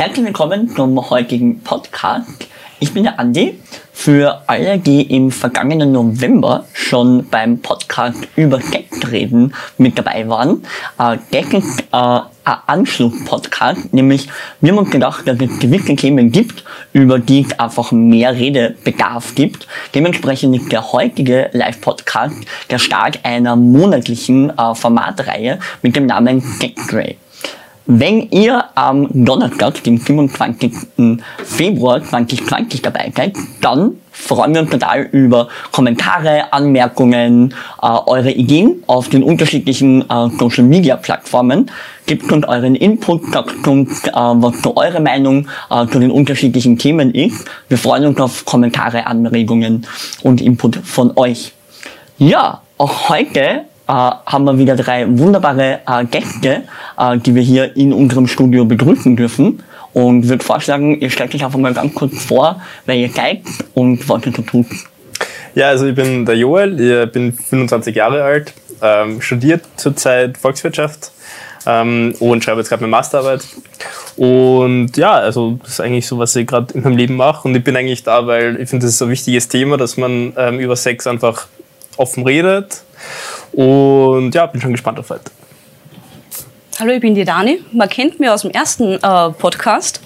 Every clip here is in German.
Herzlich willkommen zum heutigen Podcast. Ich bin der Andi. Für alle, die im vergangenen November schon beim Podcast über Gag-Reden mit dabei waren, äh, Gag ist äh, ein Anschluss-Podcast, nämlich wir haben uns gedacht, dass es gewisse Themen gibt, über die es einfach mehr Redebedarf gibt. Dementsprechend ist der heutige Live-Podcast der Start einer monatlichen äh, Formatreihe mit dem Namen Gag-Grey. Wenn ihr am Donnerstag, dem 25. Februar 2020 dabei seid, dann freuen wir uns total über Kommentare, Anmerkungen, äh, eure Ideen auf den unterschiedlichen äh, Social Media Plattformen. Gebt uns euren Input, sagt uns, äh, was so eure Meinung äh, zu den unterschiedlichen Themen ist. Wir freuen uns auf Kommentare, Anregungen und Input von euch. Ja, auch heute äh, haben wir wieder drei wunderbare äh, Gäste, äh, die wir hier in unserem Studio begrüßen dürfen. Und würde vorschlagen, ihr stellt euch einfach mal ganz kurz vor, wer ihr seid und was ihr so tut. Ja, also ich bin der Joel, ich bin 25 Jahre alt, ähm, studiert zurzeit Volkswirtschaft ähm, und schreibe jetzt gerade meine Masterarbeit. Und ja, also das ist eigentlich so, was ich gerade in meinem Leben mache. Und ich bin eigentlich da, weil ich finde, das ist ein wichtiges Thema, dass man ähm, über Sex einfach offen redet und ja, bin schon gespannt auf heute. Hallo, ich bin die Dani. Man kennt mich aus dem ersten äh, Podcast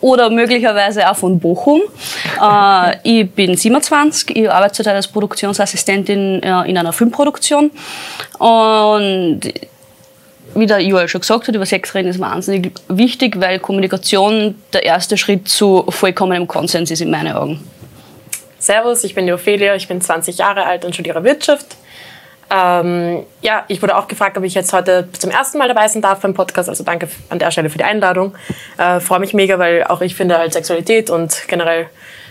oder möglicherweise auch von Bochum. Äh, ich bin 27, ich arbeite zurzeit als Produktionsassistentin äh, in einer Filmproduktion und wie der Joel schon gesagt hat, über Sex reden ist wahnsinnig wichtig, weil Kommunikation der erste Schritt zu vollkommenem Konsens ist in meinen Augen. Servus, ich bin die Ophelia, ich bin 20 Jahre alt und studiere Wirtschaft. Ähm, ja, ich wurde auch gefragt, ob ich jetzt heute zum ersten Mal dabei sein darf beim Podcast. Also danke an der Stelle für die Einladung. Äh, Freue mich mega, weil auch ich finde halt Sexualität und generell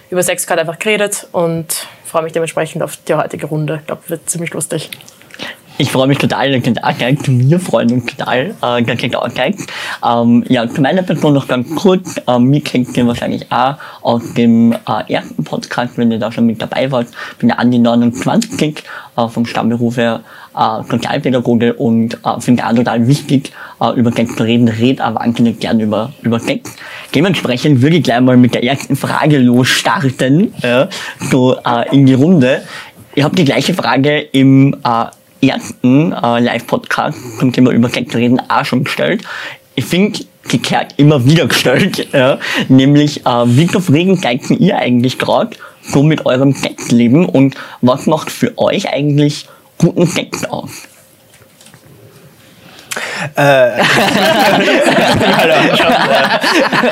über Sex gerade einfach geredet und freue mich dementsprechend auf die heutige Runde. Ich glaube, wird ziemlich lustig. Ich freue mich total, der kennt auch gleich. Wir freuen uns total, äh, gleich. Ähm, ja, zu meiner Person noch ganz kurz. Ähm, mich kennt ihr wahrscheinlich auch aus dem äh, ersten Podcast, wenn ihr da schon mit dabei wart. Bin der Andi 29 äh, vom Stammberuf her äh, Sozialpädagoge und äh, finde auch total wichtig, äh, über Sex zu reden. Red aber wahnsinnig gern über, über Sex. Dementsprechend würde ich gleich mal mit der ersten Frage losstarten, äh, so äh, in die Runde. Ich habe die gleiche Frage im äh, ersten äh, Live-Podcast zum Thema über Sex reden auch schon gestellt. Ich finde, gekehrt immer wieder gestellt, ja, nämlich äh, wie zufrieden seid ihr eigentlich gerade so mit eurem Sexleben und was macht für euch eigentlich guten Sex aus? Äh,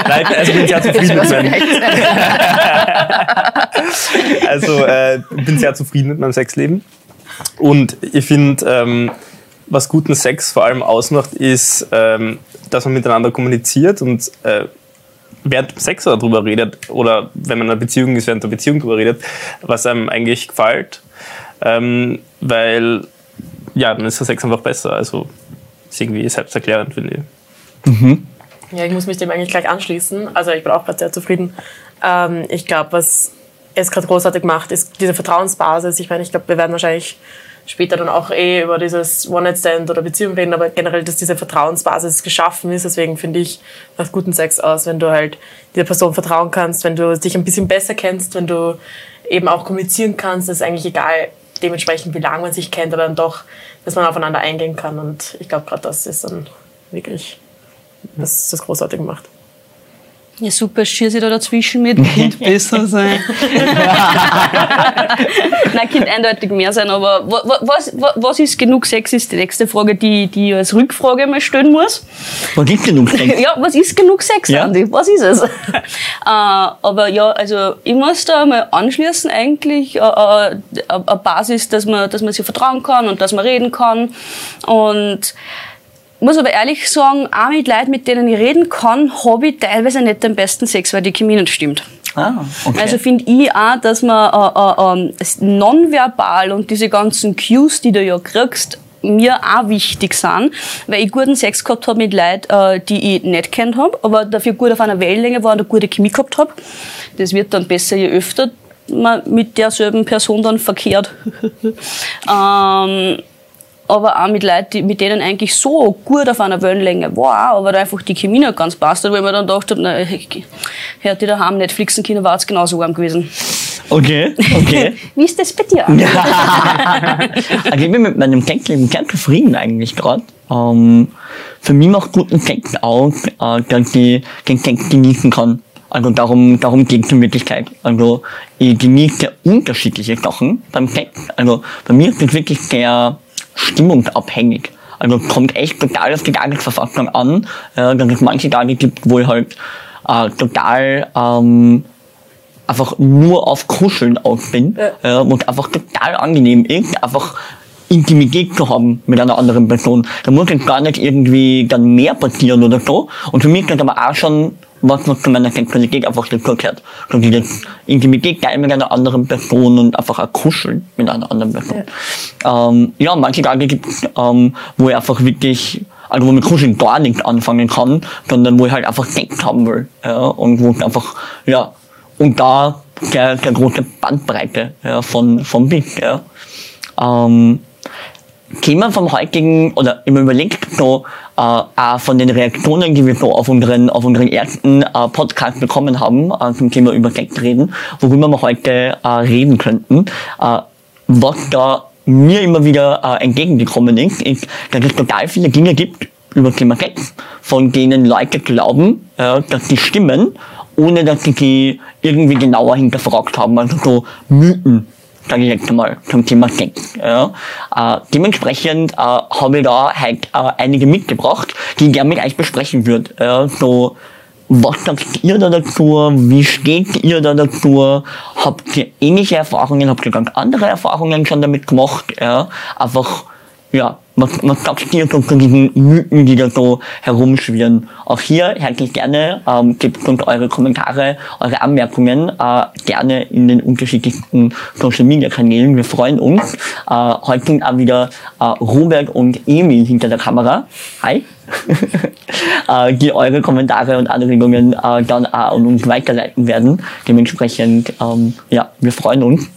Nein, also bin sehr zufrieden mit meinem Also äh, bin sehr zufrieden mit meinem Sexleben. Und ich finde, ähm, was guten Sex vor allem ausmacht, ist, ähm, dass man miteinander kommuniziert und äh, während Sex darüber redet oder wenn man in einer Beziehung ist, während der Beziehung darüber redet, was einem eigentlich gefällt. Ähm, weil, ja, dann ist der Sex einfach besser. Also, ist irgendwie selbsterklärend, finde ich. Mhm. Ja, ich muss mich dem eigentlich gleich anschließen. Also, ich bin auch gerade sehr zufrieden. Ähm, ich glaube, was es gerade großartig macht, ist diese Vertrauensbasis. Ich meine, ich glaube, wir werden wahrscheinlich später dann auch eh über dieses One-Night-Stand oder Beziehung reden, aber generell, dass diese Vertrauensbasis geschaffen ist. Deswegen finde ich, macht guten Sex aus, wenn du halt dieser Person vertrauen kannst, wenn du dich ein bisschen besser kennst, wenn du eben auch kommunizieren kannst. Das ist eigentlich egal, dementsprechend, wie lange man sich kennt, aber dann doch, dass man aufeinander eingehen kann. Und ich glaube, gerade das ist dann wirklich, was das großartig macht. Ja, super, schier sie da dazwischen mit, Kind besser sein. Nein, Kind eindeutig mehr sein, aber was, was, was ist genug Sex, ist die nächste Frage, die, die ich als Rückfrage mal stellen muss. Was ist genug Sex? Ja, was ist genug Sex, ja. Andi? Was ist es? äh, aber ja, also ich muss da mal anschließen eigentlich, äh, äh, eine Basis, dass man, dass man sich vertrauen kann und dass man reden kann und muss aber ehrlich sagen, auch mit Leuten, mit denen ich reden kann, habe ich teilweise nicht den besten Sex, weil die Chemie nicht stimmt. Ah, okay. Also finde ich auch, dass man äh, äh, äh, nonverbal und diese ganzen Cues, die du ja kriegst, mir auch wichtig sind, weil ich guten Sex gehabt habe mit Leuten, äh, die ich nicht kennt habe, aber dafür gut auf einer Wellenlänge war und eine gute Chemie gehabt habe. Das wird dann besser, je öfter man mit derselben Person dann verkehrt. ähm, aber auch mit Leuten, die, mit denen eigentlich so gut auf einer Wellenlänge war, aber da einfach die Chemie nicht ganz passt hat, ich mir dann gedacht habe, na, hört die daheim Netflixen können, war es genauso warm gewesen. Okay, okay. Wie ist das bei dir? also ich bin mit meinem Keckleben gern zufrieden eigentlich gerade. Ähm, für mich macht guten Keck auch, äh, dass ich den Keck genießen kann. Also darum, darum geht es in Wirklichkeit. Also ich genieße unterschiedliche Sachen beim Keck. Also bei mir ist es wirklich sehr stimmungsabhängig. Also kommt echt total auf die Tagesverfassung an, äh, dass es manche Tage gibt, wo ich halt äh, total ähm, einfach nur auf Kuscheln aus bin ja. äh, und einfach total angenehm ist, einfach Intimität zu haben mit einer anderen Person. Da muss jetzt gar nicht irgendwie dann mehr passieren oder so. Und für mich ist das aber auch schon was, was zu meiner Sexualität einfach dazu gehört. So dieses Intimität teilen mit einer anderen Person und einfach auch kuscheln mit einer anderen Person. Ja, ähm, ja manche Tage gibt es, ähm, wo ich einfach wirklich also wo mit Kuscheln gar nichts anfangen kann, sondern wo ich halt einfach Sex haben will. Ja, und wo ich einfach, ja, und da der, der große Bandbreite ja, von, von bis. Ja. Ähm, Thema vom heutigen, oder immer überlegt, so, äh, von den Reaktionen, die wir so auf unseren, auf unseren ersten äh, Podcast bekommen haben, äh, zum Thema über Sex reden, worüber wir heute äh, reden könnten. Äh, was da mir immer wieder äh, entgegengekommen ist, ist, dass es total viele Dinge gibt über Thema Sex, von denen Leute glauben, äh, dass die stimmen, ohne dass sie die irgendwie genauer hinterfragt haben. Also so Mythen, sage ich jetzt mal, zum Thema Sex. Ja. Äh, dementsprechend äh, habe ich da halt äh, einige mitgebracht, die ich gerne mit euch besprechen würde. Ja. So, was sagt ihr da dazu? Wie steht ihr da dazu? Habt ihr ähnliche Erfahrungen? Habt ihr ganz andere Erfahrungen schon damit gemacht? Ja. Einfach, ja, was, was sagst ihr so zu diesen Mythen, die da so herumschwirren? Auch hier herzlich gerne, ähm, gebt uns eure Kommentare, eure Anmerkungen äh, gerne in den unterschiedlichsten Social Media Kanälen. Wir freuen uns. Äh, heute sind auch wieder äh, Robert und Emil hinter der Kamera. Hi. äh, die eure Kommentare und Anregungen äh, dann auch an uns weiterleiten werden. Dementsprechend, ähm, ja, wir freuen uns.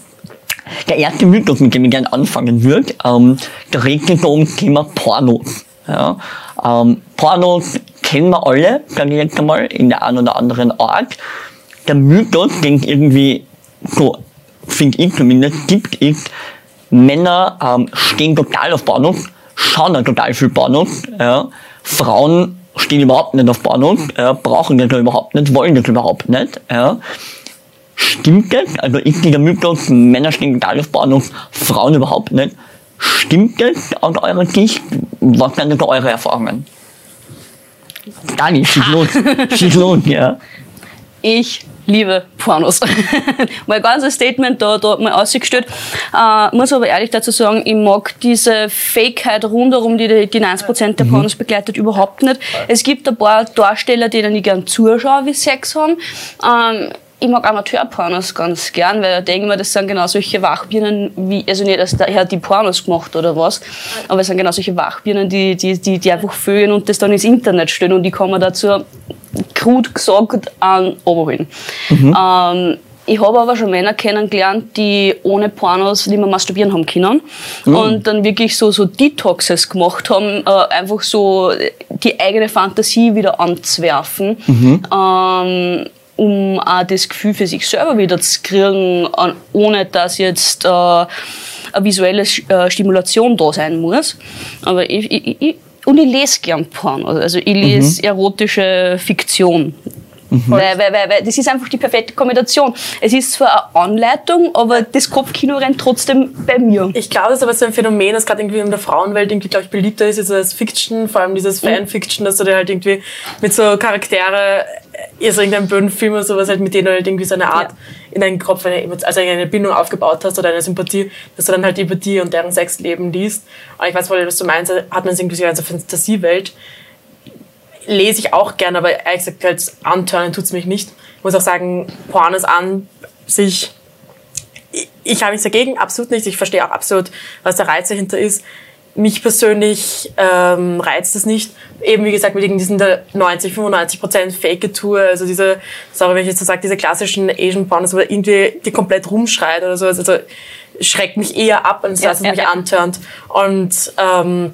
Der erste Mythos, mit dem ich gerne anfangen würde, ähm, da redet sich um das Thema Pornos. Ja, ähm, Pornos kennen wir alle, sage ich jetzt einmal, in der einen oder anderen Art. Der Mythos, den irgendwie so, finde ich zumindest, gibt, ist, Männer ähm, stehen total auf Pornos, schauen ja total viel Pornos. Ja. Frauen stehen überhaupt nicht auf Pornos, ja, brauchen das überhaupt nicht, wollen das überhaupt nicht. Ja. Stimmt das? Also ist dieser Mythos, Männer stehen Pornos, Frauen überhaupt nicht. Stimmt das aus eurer Sicht? Was sind denn eure Erfahrungen? Dani, schieß los. schieß los, ja. Ich liebe Pornos. mein ganzes Statement da, da man ausgestellt. Äh, muss aber ehrlich dazu sagen, ich mag diese Fakeheit rundherum, die die 90% der Pornos begleitet, überhaupt nicht. Es gibt ein paar Darsteller, denen ich gern zuschaue, wie Sex haben. Ähm, ich mag Amateurpornos ganz gern, weil ich denke mir, das sind genau solche Wachbirnen, wie, also nicht, dass der hat die Pornos gemacht oder was, aber es sind genau solche Wachbirnen, die, die, die, die einfach füllen und das dann ins Internet stellen und die kann man dazu, krut gesagt, an oberholen. Mhm. Ähm, ich habe aber schon Männer kennengelernt, die ohne Pornos nicht mehr masturbieren haben können mhm. und dann wirklich so, so Detoxes gemacht haben, äh, einfach so die eigene Fantasie wieder anzuwerfen. Mhm. Ähm, um auch das Gefühl für sich selber wieder zu kriegen, ohne dass jetzt äh, eine visuelle äh, Stimulation da sein muss. Aber ich, ich, ich und ich lese gern Porn. Also ich lese mhm. erotische Fiktion. Mhm. Weil, weil, weil, weil das ist einfach die perfekte Kombination. Es ist zwar eine Anleitung, aber das Kopfkino rennt trotzdem bei mir. Ich glaube, das ist aber so ein Phänomen, das gerade irgendwie in der Frauenwelt irgendwie, glaube ich, beliebter ist, also als Fiction, vor allem dieses mhm. Fanfiction, dass du dir halt irgendwie mit so Charaktere, also irgendeinem blöden Film oder sowas, halt mit denen du halt irgendwie so eine Art ja. in deinen Kopf, eine, also eine Bindung aufgebaut hast oder eine Sympathie, dass du dann halt über die und deren Sexleben liest. Und ich weiß wohl, was du meinst, hat man irgendwie so eine Fantasiewelt lese ich auch gerne, aber ehrlich gesagt, als Anturnen tut es mich nicht. Ich muss auch sagen, Pornos an sich, ich, ich habe nichts dagegen, absolut nicht. Ich verstehe auch absolut, was der Reiz dahinter ist. Mich persönlich ähm, reizt es nicht. Eben wie gesagt, mit diesen 90, 95 Prozent Fake-Tour, also diese, sorry, wenn ich jetzt so sage, diese klassischen Asian Pornos, wo irgendwie die komplett rumschreit oder so. Also schreckt mich eher ab, als Ja, dass es ja, mich ja. antörnt. Und ähm,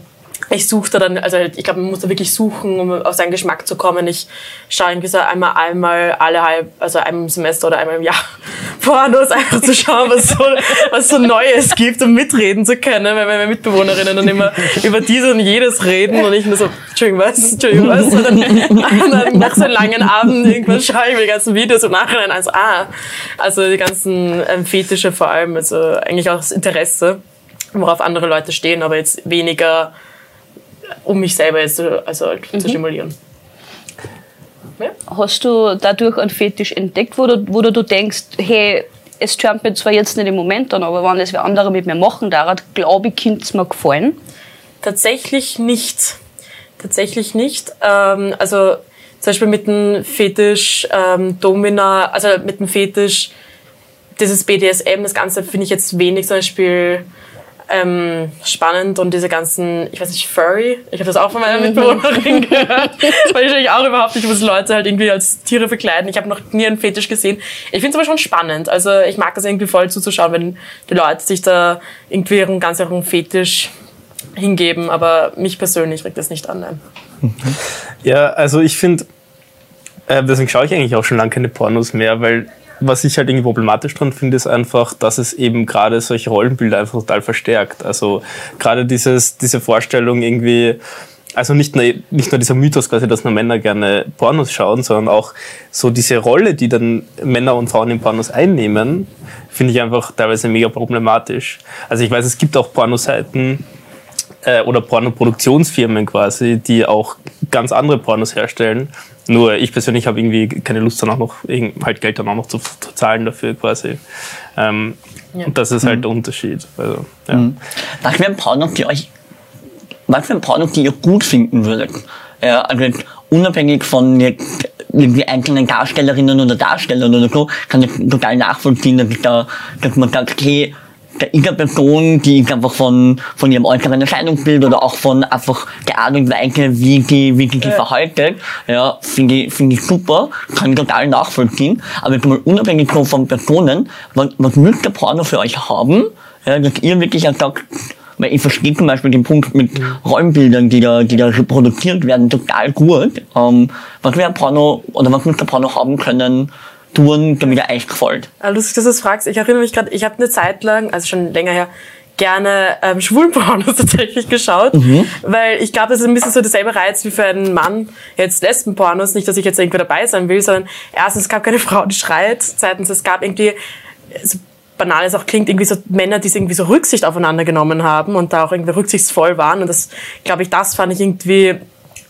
ich suche da dann, also ich glaube, man muss da wirklich suchen, um auf seinen Geschmack zu kommen. Ich schaue irgendwie so einmal, einmal alle halb, also einmal im Semester oder einmal im Jahr Pornos, einfach zu schauen, was so, was so Neues gibt, um mitreden zu können, weil meine Mitbewohnerinnen dann immer über dies und jedes reden und ich nur so, Entschuldigung, was, Entschuldigung, was? Und dann, dann nach so einem langen Abend irgendwann schaue ich mir die ganzen Videos und nachher also, ah, also die ganzen ähm, Fetische vor allem, also eigentlich auch das Interesse, worauf andere Leute stehen, aber jetzt weniger um mich selber jetzt zu, also halt zu stimulieren. Hast du dadurch einen Fetisch entdeckt, wo du, wo du, denkst, hey, es tönt mir zwar jetzt nicht im Moment an, aber wenn das wer andere mit mir machen darf, glaube ich, könnte es mir gefallen. Tatsächlich nicht. Tatsächlich nicht. Ähm, also zum Beispiel mit dem Fetisch ähm, Domina, also mit dem Fetisch dieses BDSM, das Ganze finde ich jetzt wenig zum Beispiel ähm, spannend und diese ganzen, ich weiß nicht, Furry, ich habe das auch von meiner Mitbewohnerin gehört, das weiß ich auch überhaupt nicht, was Leute halt irgendwie als Tiere verkleiden. Ich habe noch nie einen Fetisch gesehen. Ich finde es aber schon spannend. Also ich mag das irgendwie voll zuzuschauen, wenn die Leute sich da irgendwie ihren ganz ihren Fetisch hingeben, aber mich persönlich regt das nicht an. Nein. Ja, also ich finde, äh, deswegen schaue ich eigentlich auch schon lange keine Pornos mehr, weil was ich halt irgendwie problematisch dran finde, ist einfach, dass es eben gerade solche Rollenbilder einfach total verstärkt. Also gerade dieses, diese Vorstellung irgendwie, also nicht nur, nicht nur dieser Mythos quasi, dass nur Männer gerne Pornos schauen, sondern auch so diese Rolle, die dann Männer und Frauen in Pornos einnehmen, finde ich einfach teilweise mega problematisch. Also ich weiß, es gibt auch Pornoseiten, äh, oder Pornoproduktionsfirmen quasi, die auch ganz andere Pornos herstellen. Nur ich persönlich habe irgendwie keine Lust dann auch noch, halt Geld dann auch noch zu, zu zahlen dafür quasi. Ähm, Und das ist halt der Unterschied. Also, ja. Was wären Pornos, die euch, was wären Pornos, die ihr gut finden würdet? Ja, also unabhängig von jetzt irgendwie einzelnen Darstellerinnen oder Darstellern oder so, kann ich total nachvollziehen, dass, ich da, dass man sagt, okay, ist eine Person, die einfach von, von ihrem äußeren Erscheinungsbild oder auch von einfach der Art und Weise, wie sie, wie sie sich verhaltet, ja, finde ich, finde ich super, kann ich total nachvollziehen. Aber jetzt mal unabhängig so von Personen, was, was müsste Porno für euch haben, ja, dass ihr wirklich auch sagt, weil ich verstehe zum Beispiel den Punkt mit Rollenbildern, die da, die da reproduziert werden, total gut. Ähm, was wäre Porno, oder was müsste Porno haben können, tun, damit er euch gefällt? Ah, Lustig, dass du das fragst. Ich erinnere mich gerade, ich habe eine Zeit lang, also schon länger her, gerne ähm, Schwulenpornos tatsächlich geschaut, weil ich glaube, das ist ein bisschen so derselbe Reiz wie für einen Mann jetzt Lesbenpornos. Nicht, dass ich jetzt irgendwie dabei sein will, sondern erstens, es gab keine Frau, die schreit. Zweitens, es gab irgendwie, so banal es auch klingt, irgendwie so Männer, die irgendwie so Rücksicht aufeinander genommen haben und da auch irgendwie rücksichtsvoll waren. Und das, glaube ich, das fand ich irgendwie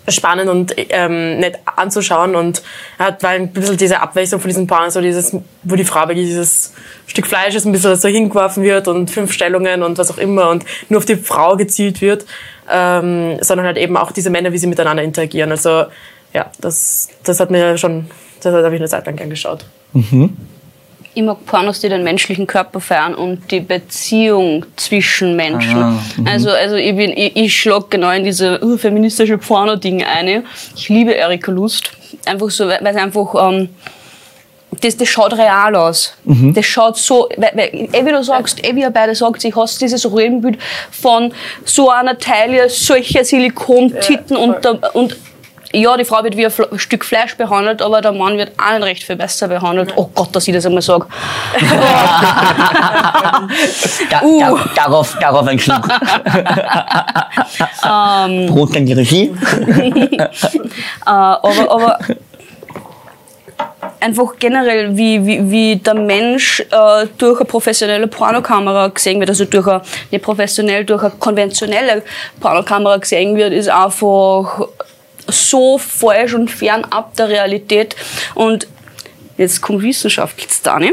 spannend und ähm, nett anzuschauen und hat weil ein bisschen diese Abwechslung von diesen Pornos, so dieses, wo die Frau wirklich dieses Stück Fleisch ist, ein bisschen so hingeworfen wird und fünf Stellungen und was auch immer und nur auf die Frau gezielt wird, ähm, sondern halt eben auch diese Männer, wie sie miteinander interagieren. Also ja, das, das hat mir schon, das habe ich eine Zeit lang gern geschaut. Ich mag Pornos, die den menschlichen Körper feiern und die Beziehung zwischen Menschen. Ah, also, also ich bin, ich, ich schlag genau in diese uh, feministische Porno-Ding eine. Ich liebe Erika Lust. Einfach so, weil es einfach, ähm, das, das schaut real aus. Das schaut so, weil, weil, eh wie du sagst, eh wie ihr beide sagt, ich hast dieses Rollenbild von so einer Taille, solcher Silikontitten Ja, und, und ja, die Frau wird wie ein Stück Fleisch behandelt, aber der Mann wird auch nicht recht viel besser behandelt. Oh Gott, dass ich das einmal sage. Da, Uh. da, darauf, darauf ein Schluck. Brot an die Regie. Äh, aber, aber einfach generell, wie, wie, wie der Mensch äh, durch eine professionelle Pornokamera gesehen wird, also durch eine, nicht professionell, durch eine konventionelle Pornokamera gesehen wird, ist einfach so falsch und fernab der Realität. Und jetzt kommt Wissenschaft jetzt da, ne?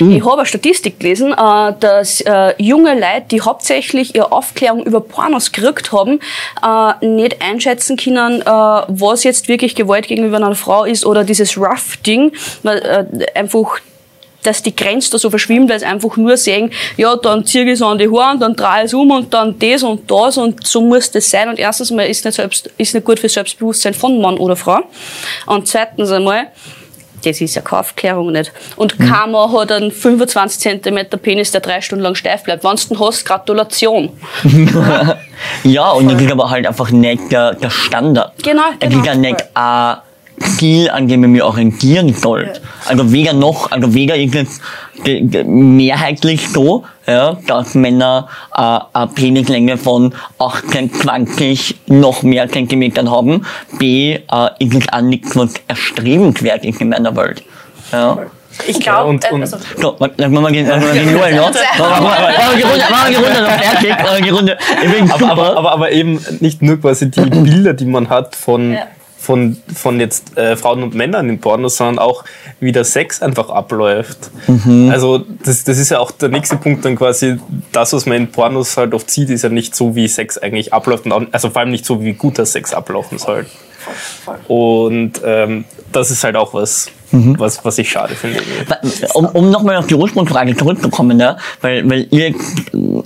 Ich habe eine Statistik gelesen, äh, dass äh, junge Leute, die hauptsächlich ihre Aufklärung über Pornos gekriegt haben, äh, nicht einschätzen können, was jetzt wirklich Gewalt gegenüber einer Frau ist oder dieses Rough-Ding, weil einfach dass die Grenze da so verschwimmt, weil sie einfach nur sehen, ja, dann ziehe ich es an die Haare und dann drehe ich es um und dann das und das und so muss das sein. Und erstens mal ist nicht, selbst, ist nicht gut für Selbstbewusstsein von Mann oder Frau. Und zweitens einmal, das ist ja keine Aufklärung nicht. Und mhm. kein Mann hat einen 25 cm Penis, der drei Stunden lang steif bleibt. Wenn du hast, Gratulation. ja, und ich glaube halt einfach nicht der, der Standard. Genau, genau. Ich glaube nicht ein Ziel, an dem ich mich orientieren sollte. Also weder noch, also weder mehrheitlich so, ja, dass Männer äh, eine Penislänge von 18, 20 noch mehr Zentimetern haben. B, äh, ist es auch nichts, was erstrebenswert ist in meiner Welt. Ja. Ich glaube, und, und also, so, machen wir mal Null noch. Machen wir die Runde noch fertig. Die Runde. Aber, aber, aber, aber eben nicht nur quasi die Bilder, die man hat von ja von, von jetzt äh, Frauen und Männern in Pornos, sondern auch wie der Sex einfach abläuft. Mhm. Also das, das ist ja auch der nächste Punkt dann quasi, das, was man in Pornos halt oft sieht, ist ja nicht so, wie Sex eigentlich abläuft und auch, also vor allem nicht so, wie guter Sex ablaufen soll. Und ähm, das ist halt auch was, mhm. was, was ich schade finde. Um, um nochmal auf die Ursprungsfrage zurückzukommen, ja, weil, weil ihr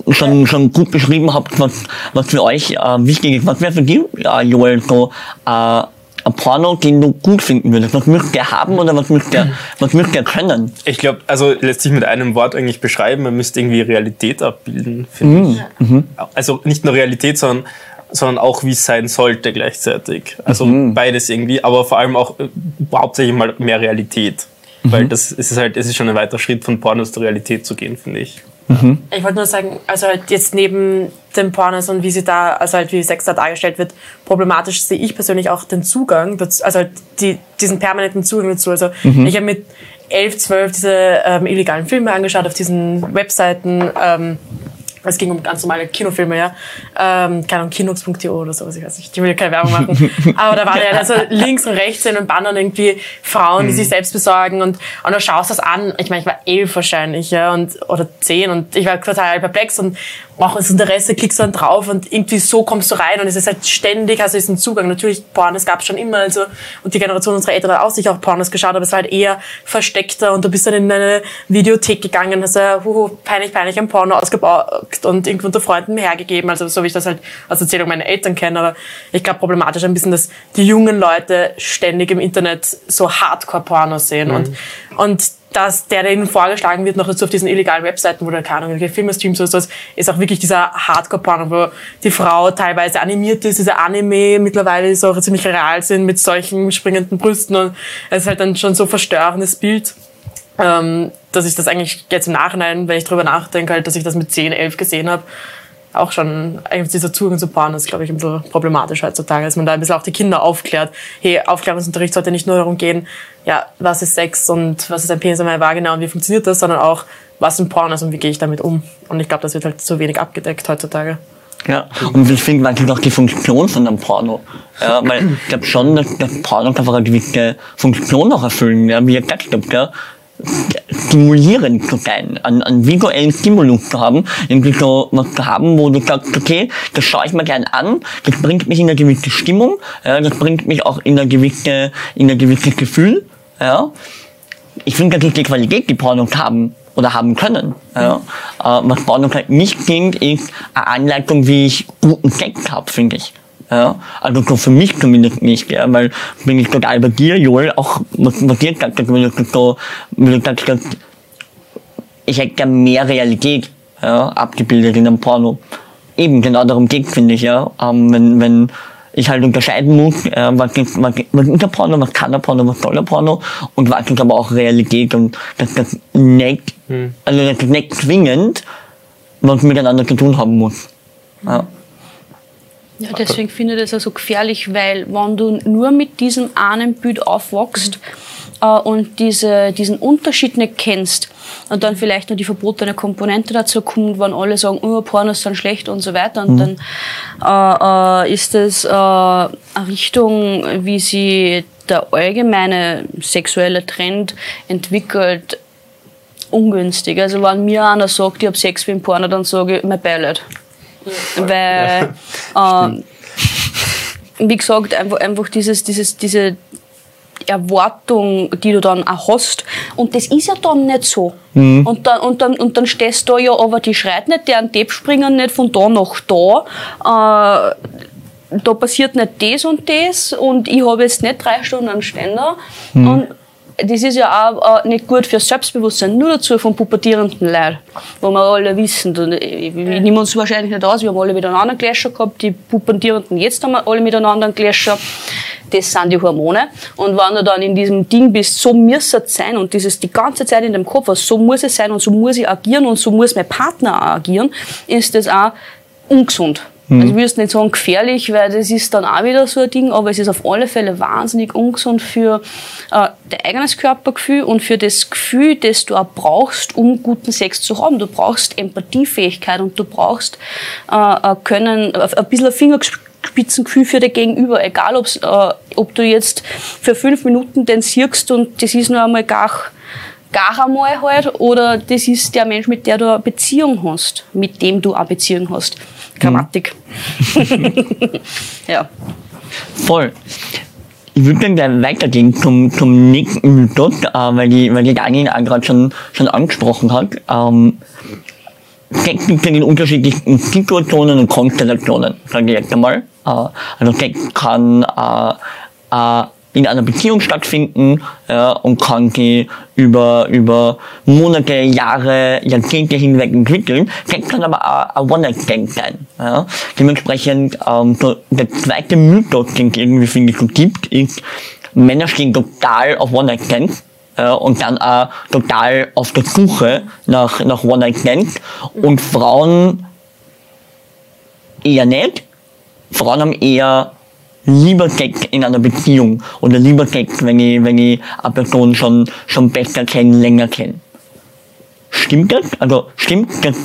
schon, schon gut beschrieben habt, was, was für euch äh, wichtig ist. Was wäre für dich, äh, Joel, so äh, ein Porno, den du gut finden würdest? Was müsst ihr haben oder was müsst ihr, was müsst ihr können? Ich glaube, also lässt sich mit einem Wort eigentlich beschreiben, man müsste irgendwie Realität abbilden, finde mhm. ich. Mhm. Also nicht nur Realität, sondern sondern auch wie es sein sollte gleichzeitig. Also mhm. beides irgendwie, aber vor allem auch äh, hauptsächlich mal mehr Realität. Mhm. Weil das ist halt, es ist schon ein weiter Schritt von Pornos zur Realität zu gehen, finde ich. Mhm. Ich wollte nur sagen, also halt jetzt neben den Pornos und wie sie da, also halt wie Sex da dargestellt wird, problematisch sehe ich persönlich auch den Zugang, dazu, also halt die, diesen permanenten Zugang dazu. Also mhm. ich habe mit elf, zwölf diese ähm, illegalen Filme angeschaut auf diesen Webseiten. Ähm, es ging um ganz normale Kinofilme, ja. Ähm, keine Ahnung, Kinox.to oder sowas, ich weiß nicht. Ich will keine Werbung machen. Aber da waren ja also links und rechts in den Bannern irgendwie Frauen, die sich mhm. selbst besorgen und, und du schaust das an. Ich meine, ich war elf wahrscheinlich, ja, und, oder zehn und ich war total perplex und auch das Interesse, klickst dann drauf und irgendwie so kommst du rein und es ist halt ständig, also ist ein Zugang. Natürlich, Pornos gab es schon immer, also, und die Generation unserer Eltern hat auch sich auch Pornos geschaut, aber es war halt eher versteckter und du bist dann in eine Videothek gegangen, hast ja, huhu, peinlich, peinlich ein Porno ausgebaugt und irgendwo unter Freunden hergegeben, also so wie ich das halt als Erzählung meiner Eltern kenne, aber ich glaube problematisch ein bisschen, dass die jungen Leute ständig im Internet so Hardcore-Pornos sehen mhm. und, und dass der, der ihnen vorgeschlagen wird, noch dazu auf diesen illegalen Webseiten, wo da keine Ahnung, welche Filmstreams oder sowas, ist auch wirklich dieser Hardcore-Porno, wo die Frau teilweise animiert ist, diese Anime mittlerweile so ziemlich real sind mit solchen springenden Brüsten und es ist halt dann schon so verstörendes Bild, ähm, dass ich das eigentlich jetzt im Nachhinein, wenn ich drüber nachdenke, halt, dass ich das mit 10, 11 gesehen habe, auch schon eigentlich dieser Zugang zu Porn ist, glaube ich, ein bisschen problematisch heutzutage, dass man da ein bisschen auch die Kinder aufklärt. Hey, Aufklärungsunterricht sollte nicht nur darum gehen, ja, was ist Sex und was ist ein Penis in meiner Vagina und wie funktioniert das, sondern auch, was sind Pornos und wie gehe ich damit um. Und ich glaube, das wird halt zu wenig abgedeckt heutzutage. Ja, und ich finde eigentlich auch die Funktion von einem Porno. Ja, weil ich glaube schon, dass das Porno einfach eine gewisse Funktion noch erfüllen, ja, wie ihr gesagt habt, ja stimulierend zu sein, einen, einen visuellen Stimulus zu haben, irgendwie so was zu haben, wo du sagst, okay, das schaue ich mir gerne an, das bringt mich in eine gewisse Stimmung, ja, das bringt mich auch in eine gewisse, in ein gewisses Gefühl, ja. Ich finde, das ist die Qualität, die Pornos haben oder haben können. Ja. Äh, was Pornos halt nicht sind, ist eine Anleitung, wie ich guten Sex habe, finde ich. Ja, also so für mich zumindest nicht, ja, weil bin ich total bei dir, Joel, auch was, was dir gesagt hast, wenn du so, wenn du gesagt hast, ich hätte gerne mehr Realität ja, abgebildet in einem Porno. Eben, genau darum geht finde ich, ja. Ähm, wenn, wenn ich halt unterscheiden muss, äh, was, ist, was, was ist der Porno, was kann der Porno, was soll der Porno und was ist aber auch Realität und dass das nicht, hm. also das nicht zwingend was miteinander zu tun haben muss. Ja. Ja, deswegen finde ich das also gefährlich, weil wenn du nur mit diesem einen Bild aufwachst äh, und diese, diesen Unterschied nicht kennst und dann vielleicht noch die verbotene Komponente dazu kommt, wenn alle sagen, oh, Pornos sind schlecht und so weiter und mhm. dann äh, äh, ist das äh, eine Richtung, wie sie der allgemeine sexuelle Trend entwickelt, ungünstig. Also wenn mir einer sagt, ich habe Sex wie ein Porno, dann sage ich, mein Beileid. Weil, ja, ähm, wie gesagt, einfach, einfach dieses, dieses, diese Erwartung, die du dann auch hast. Und das ist ja dann nicht so. Mhm. Und, dann, und, dann, und dann stehst du da ja, aber die schreit nicht, deren Tape springen nicht von da nach da. Äh, da passiert nicht das und das und ich habe jetzt nicht drei Stunden einen Ständer. Mhm. Und das ist ja auch nicht gut für Selbstbewusstsein, nur dazu von pubertierenden Leuten, wo wir alle wissen. Und ich, wir nehmen uns wahrscheinlich nicht aus, wir haben alle miteinander einen Gläscher gehabt, die pubertierenden jetzt haben wir alle miteinander einen Gläscher. Das sind die Hormone. Und wenn du dann in diesem Ding bist, so muss es sein und dieses die ganze Zeit in deinem Kopf so muss es sein und so muss ich agieren und so muss mein Partner auch agieren, ist das auch ungesund. Mhm. Also ich würde nicht sagen gefährlich, weil das ist dann auch wieder so ein Ding, aber es ist auf alle Fälle wahnsinnig ungesund für äh, dein eigenes Körpergefühl und für das Gefühl, das du auch brauchst, um guten Sex zu haben. Du brauchst Empathiefähigkeit und du brauchst äh, können, ein bisschen ein Fingerspitzengefühl für dein Gegenüber, egal ob's, äh, ob du jetzt für fünf Minuten den siehst und das ist nur einmal gar gar einmal halt, oder das ist der Mensch, mit der du eine Beziehung hast, mit dem du eine Beziehung hast. Grammatik. ja. Voll. Ich würde dann gleich weitergehen zum, zum nächsten Mythos, äh, weil die, weil die Daniel gerade schon, schon angesprochen hat. Ähm, Sex gibt es in unterschiedlichsten Situationen und Konstellationen, sage ich jetzt einmal. Äh, also Sex kann äh, äh, in einer Beziehung stattfinden ja, und kann die über, über Monate, Jahre, Jahrzehnte hinweg entwickeln. Das kann aber auch ein One-Night-Stand sein. Ja. Dementsprechend ähm, so der zweite Mythos, den es irgendwie, finde ich, so gibt, ist, Männer stehen total auf One-Night-Stands äh, und dann auch total auf der Suche nach, nach One-Night-Stands und Frauen eher nicht. Frauen haben eher lieber Sex in einer Beziehung oder lieber Sex, wenn ich, wenn ich eine Person schon, schon besser kenne, länger kenne. Stimmt das? Also stimmt, dass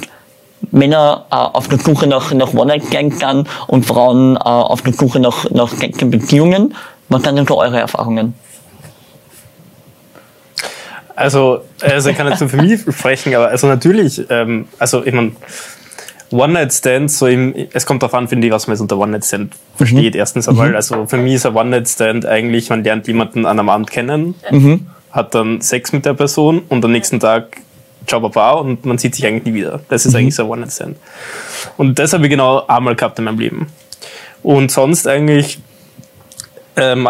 Männer äh, auf der Suche nach, nach One-Night-Stands sind und Frauen äh, auf der Suche nach, nach Sex in Beziehungen? Was sind denn so eure Erfahrungen? Also, also ich kann jetzt nur für mich sprechen, aber also natürlich, ähm, also ich meine, One-Night-Stand, so im, es kommt darauf an, finde ich, was man jetzt unter One-Night-Stand versteht. Mhm. Erstens einmal, mhm. also für mich ist ein One-Night-Stand eigentlich, man lernt jemanden an einem Abend kennen, mhm. hat dann Sex mit der Person und am nächsten Tag ciao baba und man sieht sich eigentlich nie wieder. Das ist mhm. eigentlich so ein One-Night-Stand. Und das habe ich genau einmal gehabt in meinem Leben. Und sonst eigentlich, ähm,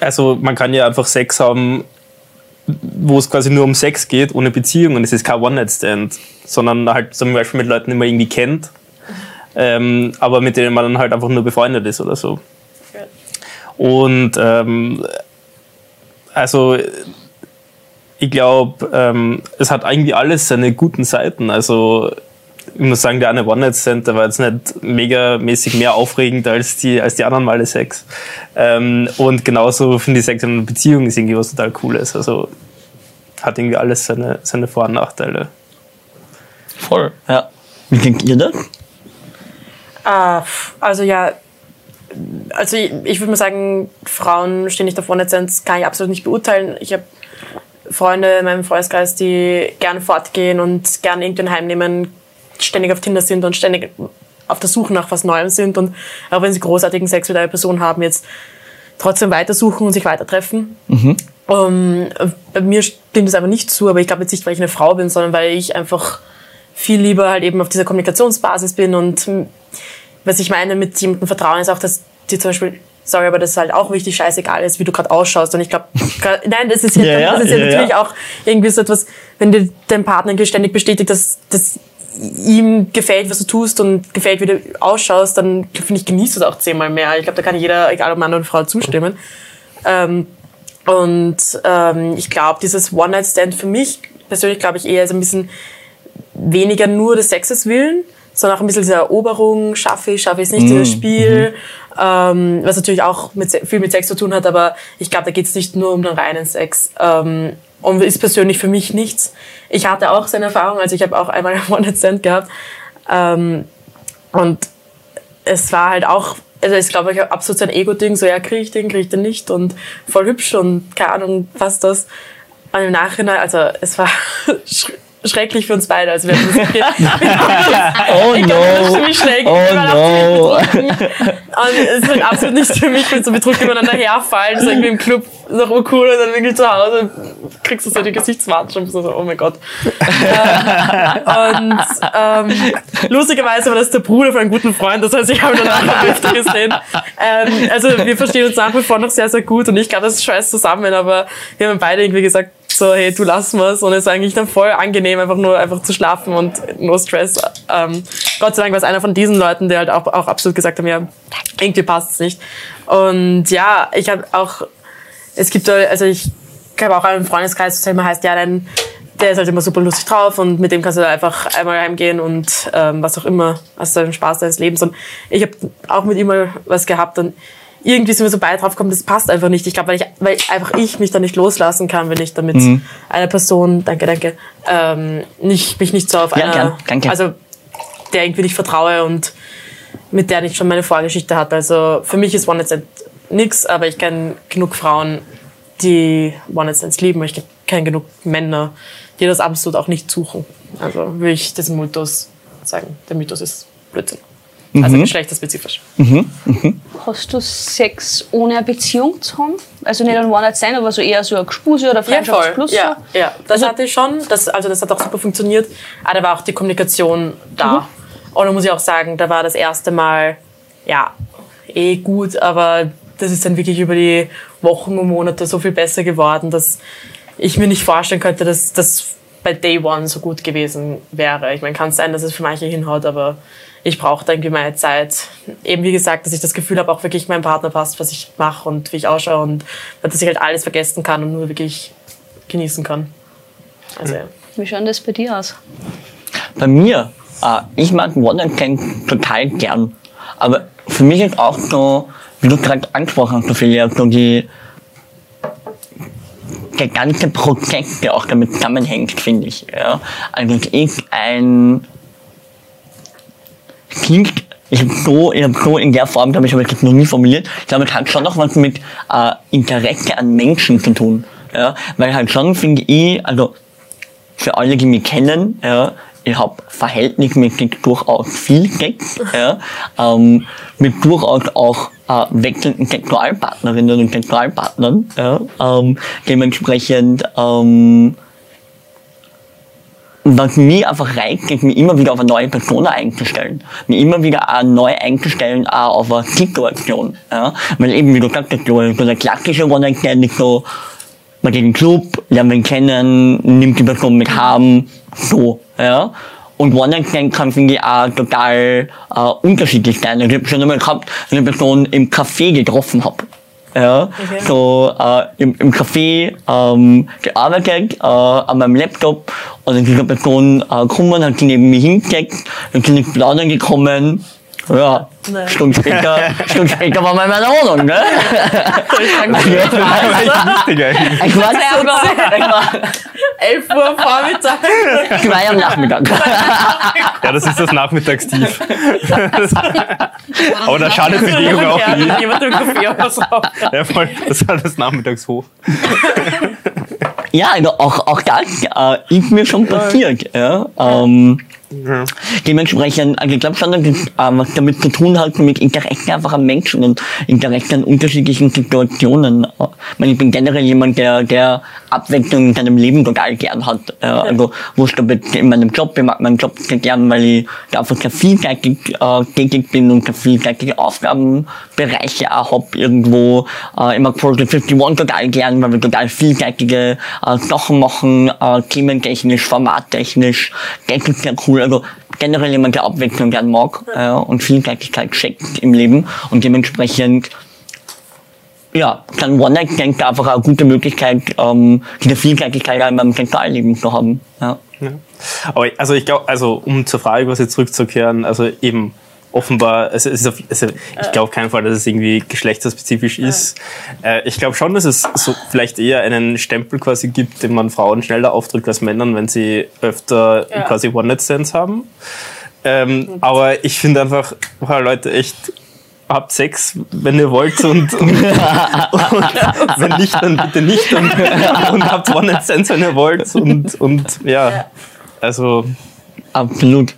also man kann ja einfach Sex haben, wo es quasi nur um Sex geht, ohne Beziehung und es ist kein One-Night-Stand, sondern halt zum Beispiel mit Leuten, die man irgendwie kennt, ähm, aber mit denen man dann halt einfach nur befreundet ist oder so. Und ähm, also ich glaube, ähm, es hat irgendwie alles seine guten Seiten. Also ich muss sagen, der eine One-Night-Stand, der war jetzt nicht megamäßig mehr aufregend als die, als die anderen Male Sex. Ähm, und genauso finde ich Sex in einer Beziehung ist irgendwie was total Cooles. Also hat irgendwie alles seine, seine Vor- und Nachteile. Voll, ja. Wie denkt ihr das? Uh, also ja, also ich, ich würde mal sagen, Frauen stehen nicht auf One-Night-Stands, kann ich absolut nicht beurteilen. Ich habe Freunde in meinem Freundeskreis, die gerne fortgehen und gerne irgendwen heimnehmen, ständig auf Tinder sind und ständig auf der Suche nach was Neuem sind und auch wenn sie großartigen Sex mit einer Person haben, jetzt trotzdem weitersuchen und sich weitertreffen. Mhm. Um, bei mir stimmt das einfach nicht zu, aber ich glaube jetzt nicht, weil ich eine Frau bin, sondern weil ich einfach viel lieber halt eben auf dieser Kommunikationsbasis bin und was ich meine mit jemandem vertrauen ist auch, dass die zum Beispiel sorry, aber das ist halt auch wichtig, scheißegal ist, wie du gerade ausschaust. Und ich glaube, nein, das ist, ja, ja, das ist ja, ja natürlich auch irgendwie so etwas, wenn dir dein Partner ständig bestätigt, dass, dass ihm gefällt, was du tust und gefällt, wie du ausschaust, dann finde ich, genießt du es auch zehnmal mehr. Ich glaube, da kann jeder, egal ob Mann oder Frau, zustimmen. Ähm, und ähm, ich glaube, dieses One-Night-Stand für mich persönlich, glaube ich, eher so ein bisschen weniger nur des Sexes willen, sondern auch ein bisschen diese Eroberung, schaffe ich, schaffe ich es nicht, mhm. dieses Spiel, mhm. ähm, was natürlich auch mit, viel mit Sex zu tun hat, aber ich glaube, da geht es nicht nur um den reinen Sex. Ähm, und ist persönlich für mich nichts. Ich hatte auch seine Erfahrung, also ich habe auch einmal einen One-Night-Stand gehabt. Ähm, und es war halt auch, also ich glaube, ich absolut sein Ego-Ding, so ja, kriege ich den, kriege ich den nicht und voll hübsch und keine Ahnung, was das. Und im Nachhinein, also es war schrecklich für uns beide. Also wir haben das, Oh ich glaube, das ist no. schlecht. Oh no. betrunken. Und es ist halt absolut nicht für mich, wenn so betrunken übereinander herfallen. Das ist irgendwie im Club noch cool und dann wirklich zu Hause kriegst du so die Gesichtsmatschen und so, oh mein Gott. und ähm, lustigerweise war das der Bruder von einem guten Freund, das heißt, ich habe ihn dann auch öfter gesehen. Ähm, also wir verstehen uns nach wie vor noch sehr, sehr gut und ich glaube, das schweißt zusammen, aber wir haben beide irgendwie gesagt, so, hey, du lass mal's. Und es ist eigentlich dann voll angenehm, einfach nur einfach zu schlafen und no stress. Ähm, Gott sei Dank war es einer von diesen Leuten, der halt auch, auch absolut gesagt haben, ja, irgendwie passt es nicht. Und ja, ich habe auch, es gibt, also ich habe auch einen Freundeskreis, der immer heißt, ja, dann, der ist halt immer super lustig drauf und mit dem kannst du einfach einmal heimgehen und ähm, was auch immer, hast du den Spaß deines Lebens. Und ich habe auch mit ihm mal was gehabt und irgendwie sind wir so beide drauf gekommen, das passt einfach nicht. Ich glaube, weil ich, weil einfach ich mich da nicht loslassen kann, wenn ich damit Mhm. einer Person, danke, danke, ähm, nicht, mich nicht so auf Ja, einer, gern, danke. also der irgendwie nicht vertraue und mit der ich schon meine Vorgeschichte hatte. Also für mich ist One Night Stand nix, aber ich kenne genug Frauen, die One Night Stands lieben. Ich kenne genug Männer, die das absolut auch nicht suchen. Also will ich diesen Mythos sagen. Der Mythos ist Blödsinn. Also geschlechterspezifisch. Hast du Sex ohne eine Beziehung zu haben? Also nicht ein One-Night-Stand, aber so eher so ein Gespuse oder Ja, voll. Freundschaftsplus? Ja, ja. Das Also- hatte ich schon. Das, also das hat auch super funktioniert. Aber da war auch die Kommunikation da. Und da muss ich auch sagen, da war das erste Mal, ja, eh gut, aber das ist dann wirklich über die Wochen und Monate so viel besser geworden, dass ich mir nicht vorstellen könnte, dass das bei Day One so gut gewesen wäre. Ich meine, kann sein, dass es für manche hinhaut, aber ich brauche da irgendwie meine Zeit. Eben wie gesagt, dass ich das Gefühl habe, auch wirklich mein Partner passt, was ich mache und wie ich ausschaue und dass ich halt alles vergessen kann und nur wirklich genießen kann. Also ja. Wie schaut das bei dir aus? Bei mir, äh, ich mag One-Night-Stand total gern. Aber für mich ist auch so, wie du gerade angesprochen hast, Ophelia, so die, der ganze Prozess, der auch damit zusammenhängt, finde ich. Ja. Also es ist ein, klingt, ich habe so, ich hab so in der Form, glaube ich, habe ich das noch nie formuliert. Ich hat schon noch was mit äh, Interesse an Menschen zu tun. Ja. Weil halt schon, finde ich, also für alle, die mich kennen, ja, ich habe verhältnismäßig durchaus viel Sex, ja, ähm, mit durchaus auch äh, wechselnden Sexualpartnerinnen und Sexualpartnern. Ja, ähm, dementsprechend, ähm, was mir einfach reicht, ist, mich immer wieder auf eine neue Person einzustellen. Mich immer wieder auch neu einzustellen, auch auf eine Situation. Ja? Weil eben, wie du sagst, so, so der klassische One-Night-Stand ist so, man geht in den Club, lernt wen kennen, nimmt die Person mit haben, so, ja. Und One-Night-Stand kann, finde ich, auch total äh, unterschiedlich sein. Also ich habe schon einmal gehabt, dass ich eine Person im Café getroffen habe. Ja, so äh, im, im Café ähm, gearbeitet, äh, an meinem Laptop und diese Person äh, gekommen, hat sich neben mir hingesetzt, dann sind ins Plaudern gekommen, ja, Nein. Stunden später, Stunden später war man in meiner Wohnung, ne? Wichtig eigentlich. Ich war sogar, ich war, 11 Uhr Vormittag. ich war ja am Nachmittag. Ja, das ist das Nachmittagstief. Aber da schadet Bewegung auch nie. jemand im Café oder so. Ja, voll. Das war das Nachmittagshoch. Ja, also auch, auch das äh, ist mir schon passiert. Ja. Ähm, Dementsprechend, also ich glaube schon, dass es äh, was damit zu tun hat, mit Interesse einfach an Menschen und Interesse an unterschiedlichen Situationen. Ich, meine, ich bin generell jemand, der, der Abwechslung in seinem Leben total gern hat. Äh, also wurscht ob jetzt in meinem Job, ich mag meinen Job sehr gern, weil ich da einfach sehr vielseitig äh, tätig bin und sehr vielseitige Aufgabenbereiche auch hab irgendwo. Äh, ich mag Project 51 total gern, weil wir total vielseitige äh, Sachen machen, äh, thementechnisch, formattechnisch. Das ist sehr cool. Also generell jemand, der Abwechslung gern mag äh, und Vielseitigkeit checkt im Leben und dementsprechend ja, kann One Night Stand einfach eine gute Möglichkeit, ähm, diese Vielseitigkeit in meinem Sexualleben zu haben. Ja. Ja. Aber also ich glaube, also um zur Frage quasi zurückzukehren, also eben offenbar, also es ist auf, also ich glaube auf keinen Fall, dass es irgendwie geschlechterspezifisch ist. Äh, ich glaube schon, dass es so vielleicht eher einen Stempel quasi gibt, den man Frauen schneller aufdrückt als Männern, wenn sie öfter Ja. quasi One-Night-Stands haben. Ähm, aber ich finde einfach, wow, Leute, echt, habt Sex, wenn ihr wollt und, und, und wenn nicht, dann bitte nicht und, und habt One-Night-Stands, wenn ihr wollt und, und ja. Also, Absolut.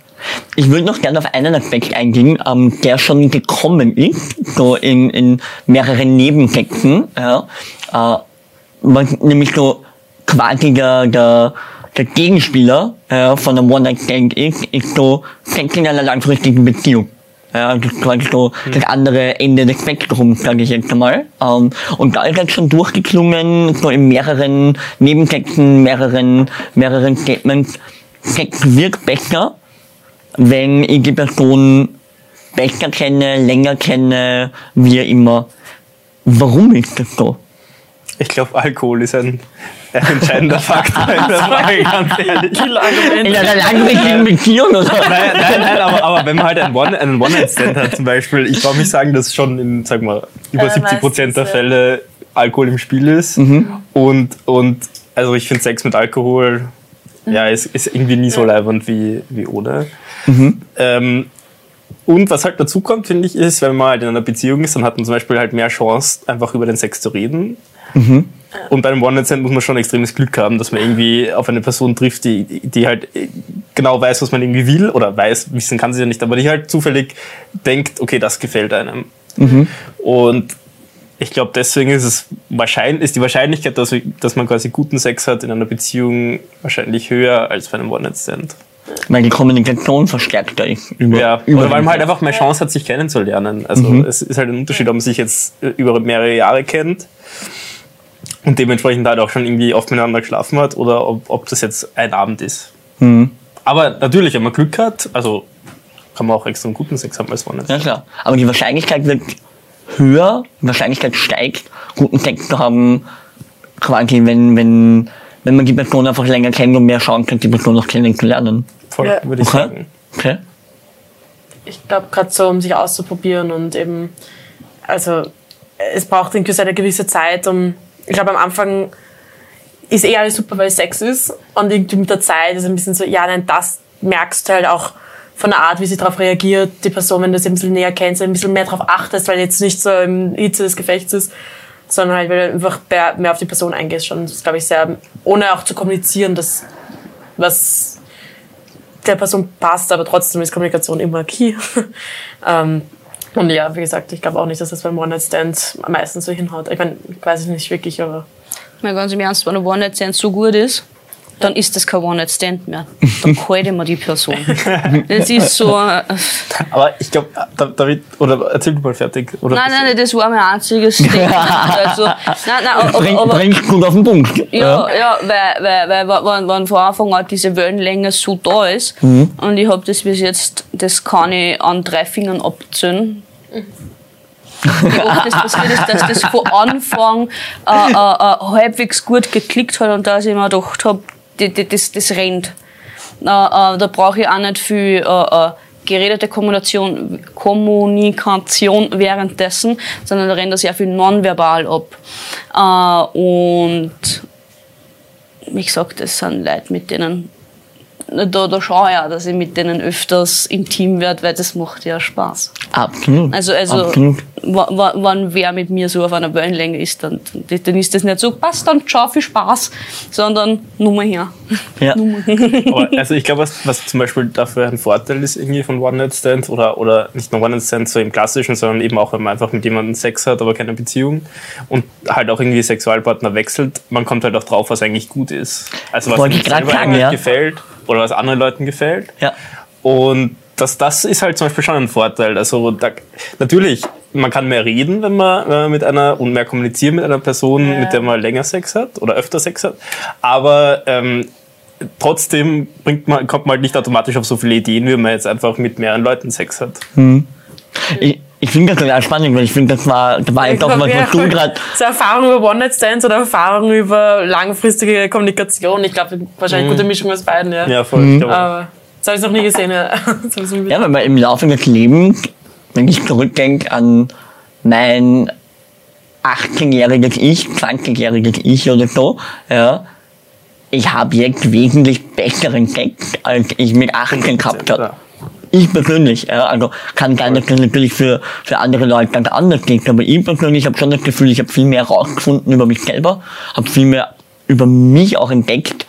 Ich würde noch gerne auf einen Aspekt eingehen, ähm, der schon gekommen ist, so in, in mehreren Nebentexten, ja, äh, was nämlich so quasi der, der, der Gegenspieler äh, von einem One-Night-Stand ist, ist so Sex in einer langfristigen Beziehung. Ja, das ist quasi so das andere Ende des Spektrums, sage ich jetzt einmal. Ähm, und da ist jetzt schon durchgeklungen, so in mehreren Nebentexten, mehreren, mehreren Statements, Sex wird besser, wenn ich die Person besser kenne, länger kenne, wie immer. Warum ist das so? ich glaube, Alkohol ist ein, ein entscheidender Faktor in der Frage, ganz ehrlich. In einer langwierigen Beziehung oder? Nein, nein, nein aber, aber wenn man halt einen One- einen One-Night-Stand hat zum Beispiel, ich glaube, ich sagen, dass schon in, sag mal, über Äh, 70 Prozent der. Fälle Alkohol im Spiel ist. Und, und also ich finde Sex mit Alkohol ja, ist, ist irgendwie nie so leibend wie, wie ohne. Ähm, und was halt dazu kommt, finde ich, ist, wenn man halt in einer Beziehung ist, dann hat man zum Beispiel halt mehr Chance, einfach über den Sex zu reden. Und bei einem One-Night-Stand muss man schon extremes Glück haben, dass man irgendwie auf eine Person trifft, die, die halt genau weiß, was man irgendwie will, oder weiß, wissen kann sie ja nicht, aber die halt zufällig denkt, okay, das gefällt einem. Und ich glaube, deswegen ist es wahrscheinlich, ist die Wahrscheinlichkeit, dass, dass man quasi guten Sex hat in einer Beziehung wahrscheinlich höher als bei einem One-Night-Stand. Weil die Kommunikation verstärkter ist. Über, Ja, über oder weil man halt einfach mehr Chance hat, sich kennenzulernen. Also es ist halt ein Unterschied, ob man sich jetzt äh, über mehrere Jahre kennt und dementsprechend halt auch schon irgendwie oft miteinander geschlafen hat oder ob, ob das jetzt ein Abend ist. Aber natürlich, wenn man Glück hat, also kann man auch extrem guten Sex haben als One Ja klar. Aber die Wahrscheinlichkeit wird höher, die Wahrscheinlichkeit steigt, guten Sex zu haben, quasi, wenn, wenn, wenn man die Person einfach länger kennt und mehr Chance hat, die Person noch kennenzulernen. Voll, Ja. würde ich Okay. sagen. Okay? ich glaube, gerade so, um sich auszuprobieren und eben, also es braucht irgendwie so eine gewisse Zeit, um, ich glaube, am Anfang ist eh alles super, weil es Sex ist und irgendwie mit der Zeit ist ein bisschen so, ja, nein, das merkst du halt auch von der Art, wie sie darauf reagiert, die Person, wenn du sie ein bisschen näher kennst, ein bisschen mehr darauf achtest, weil jetzt nicht so im Hitze des Gefechts ist, sondern halt, weil du einfach mehr auf die Person eingehst schon. Das glaube ich, sehr, ohne auch zu kommunizieren, dass was der Person passt, aber trotzdem ist Kommunikation immer key. ähm, und ja, wie gesagt, ich glaube auch nicht, dass das beim One-Night-Stand am meisten so hinhaut. Ich meine, weiß ich nicht wirklich, aber Mal ganz im Ernst, wenn ein One-Night-Stand so gut ist, dann ist das kein One-Night-Stand mehr. Dann halte man die Person. Das ist so. äh, Aber ich glaube, David, oder erzähl du mal fertig. Oder Nein, nein, das war mein einziges Statement. Also, nein, nein, aber, Bring, aber, bringst gut auf den Punkt. Ja, ja, weil, weil, weil wenn, wenn von Anfang an diese Wellenlänge so da ist Mhm. und ich habe das bis jetzt, das kann ich an drei Fingern abzählen. Wie oft das passiert ist, dass das von Anfang äh, äh, äh, halbwegs gut geklickt hat und dass ich mir gedacht habe, das, das rennt. Äh, da brauche ich auch nicht viel äh, äh, geredete Kommunikation, Kommunikation währenddessen, sondern da rennt da sehr viel nonverbal ab. Und wie gesagt, das sind Leute, mit denen da, da schaue ich auch, dass ich mit denen öfters intim werde, weil das macht ja Spaß. Absolut. Also, also Absolut. wa- wa- wenn wer mit mir so auf einer Wellenlänge ist, dann, dann ist das nicht so, passt dann, ciao, viel Spaß, sondern Nummer her. Ja. Aber also ich glaube, was, was zum Beispiel dafür ein Vorteil ist irgendwie von One-Night-Stand oder, oder nicht nur One-Night-Stand so im klassischen, sondern eben auch, wenn man einfach mit jemandem Sex hat, aber keine Beziehung und halt auch irgendwie Sexualpartner wechselt, man kommt halt auch drauf, was eigentlich gut ist. Also was einem grad selber sagen, eigentlich ja. gefällt oder was anderen Leuten gefällt. Ja. Und das, das ist halt zum Beispiel schon ein Vorteil. Also da, natürlich, man kann mehr reden, wenn man, wenn man mit einer und mehr kommunizieren mit einer Person, mit der man länger Sex hat oder öfter Sex hat. Aber ähm, trotzdem bringt man, kommt man halt nicht automatisch auf so viele Ideen, wie man jetzt einfach mit mehreren Leuten Sex hat. Ich, ich finde das total spannend, weil ich finde, das war, das war jetzt auch was, was du gerade so Erfahrung über One-Night-Stands oder Erfahrung über langfristige Kommunikation. Ich glaube, wahrscheinlich eine gute Mischung aus beiden, ja. Ja, voll. Ich glaube, Aber das habe ich noch nie gesehen, ja. Ja, weil man im Laufe des Lebens, wenn ich zurückdenke an mein 18-jähriges Ich, 20-jähriges Ich oder so, ja, ich habe jetzt wesentlich besseren Sex, als ich mit 18 gehabt habe. Ich persönlich, ja, also kann sein, dass das natürlich für, für andere Leute ganz anders ist, aber ich persönlich habe schon das Gefühl, ich habe viel mehr rausgefunden über mich selber, habe viel mehr über mich auch entdeckt,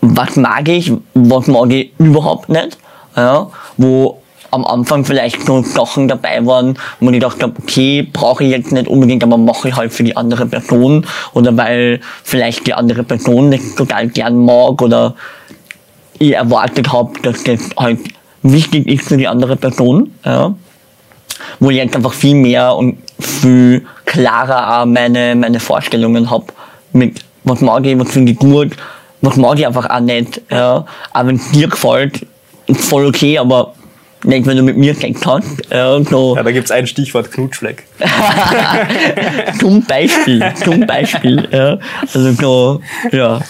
was mag ich, was mag ich überhaupt nicht. Ja, wo am Anfang vielleicht so Sachen dabei waren, wo ich gedacht habe, okay, brauche ich jetzt nicht unbedingt, aber mache ich halt für die andere Person oder weil vielleicht die andere Person das total gern mag oder ich erwartet habe, dass das halt wichtig ist für die andere Person. Ja. Wo ich jetzt einfach viel mehr und viel klarer meine, meine Vorstellungen habe mit was mag ich, was finde ich gut, was mag ich einfach auch nicht. Ja. Aber wenn es dir gefällt, ist voll okay, aber nicht, wenn du mit mir Sex hast. Ja, so. Ja, da gibt es ein Stichwort Knutschfleck. zum Beispiel, zum Beispiel. Ja. Also so, ja.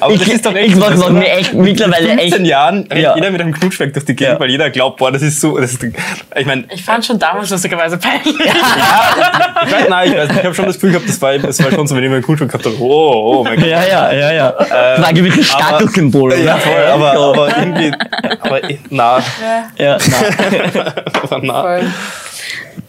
Aber ich, das ist doch echt ich mach man mir echt mit mittlerweile 15 echt. Jahren rennt Ja. jeder mit einem Knutschfleck durch die Gegend, Ja. weil jeder glaubt, boah, das ist so, das ist, ich meine, Ich fand schon damals lustigerweise peinlich. ich weiß, nein, ich weiß nicht, ich habe schon das Gefühl gehabt, das war, das war schon so, wenn ich einen Knutschfleck gehabt habe, oh, oh mein Gott. Ja, ja, ja, ja. das war ein gewisses aber- Statussymbol, oder? Ja, voll, aber, aber irgendwie, aber, na, ja, na. aber na. Voll.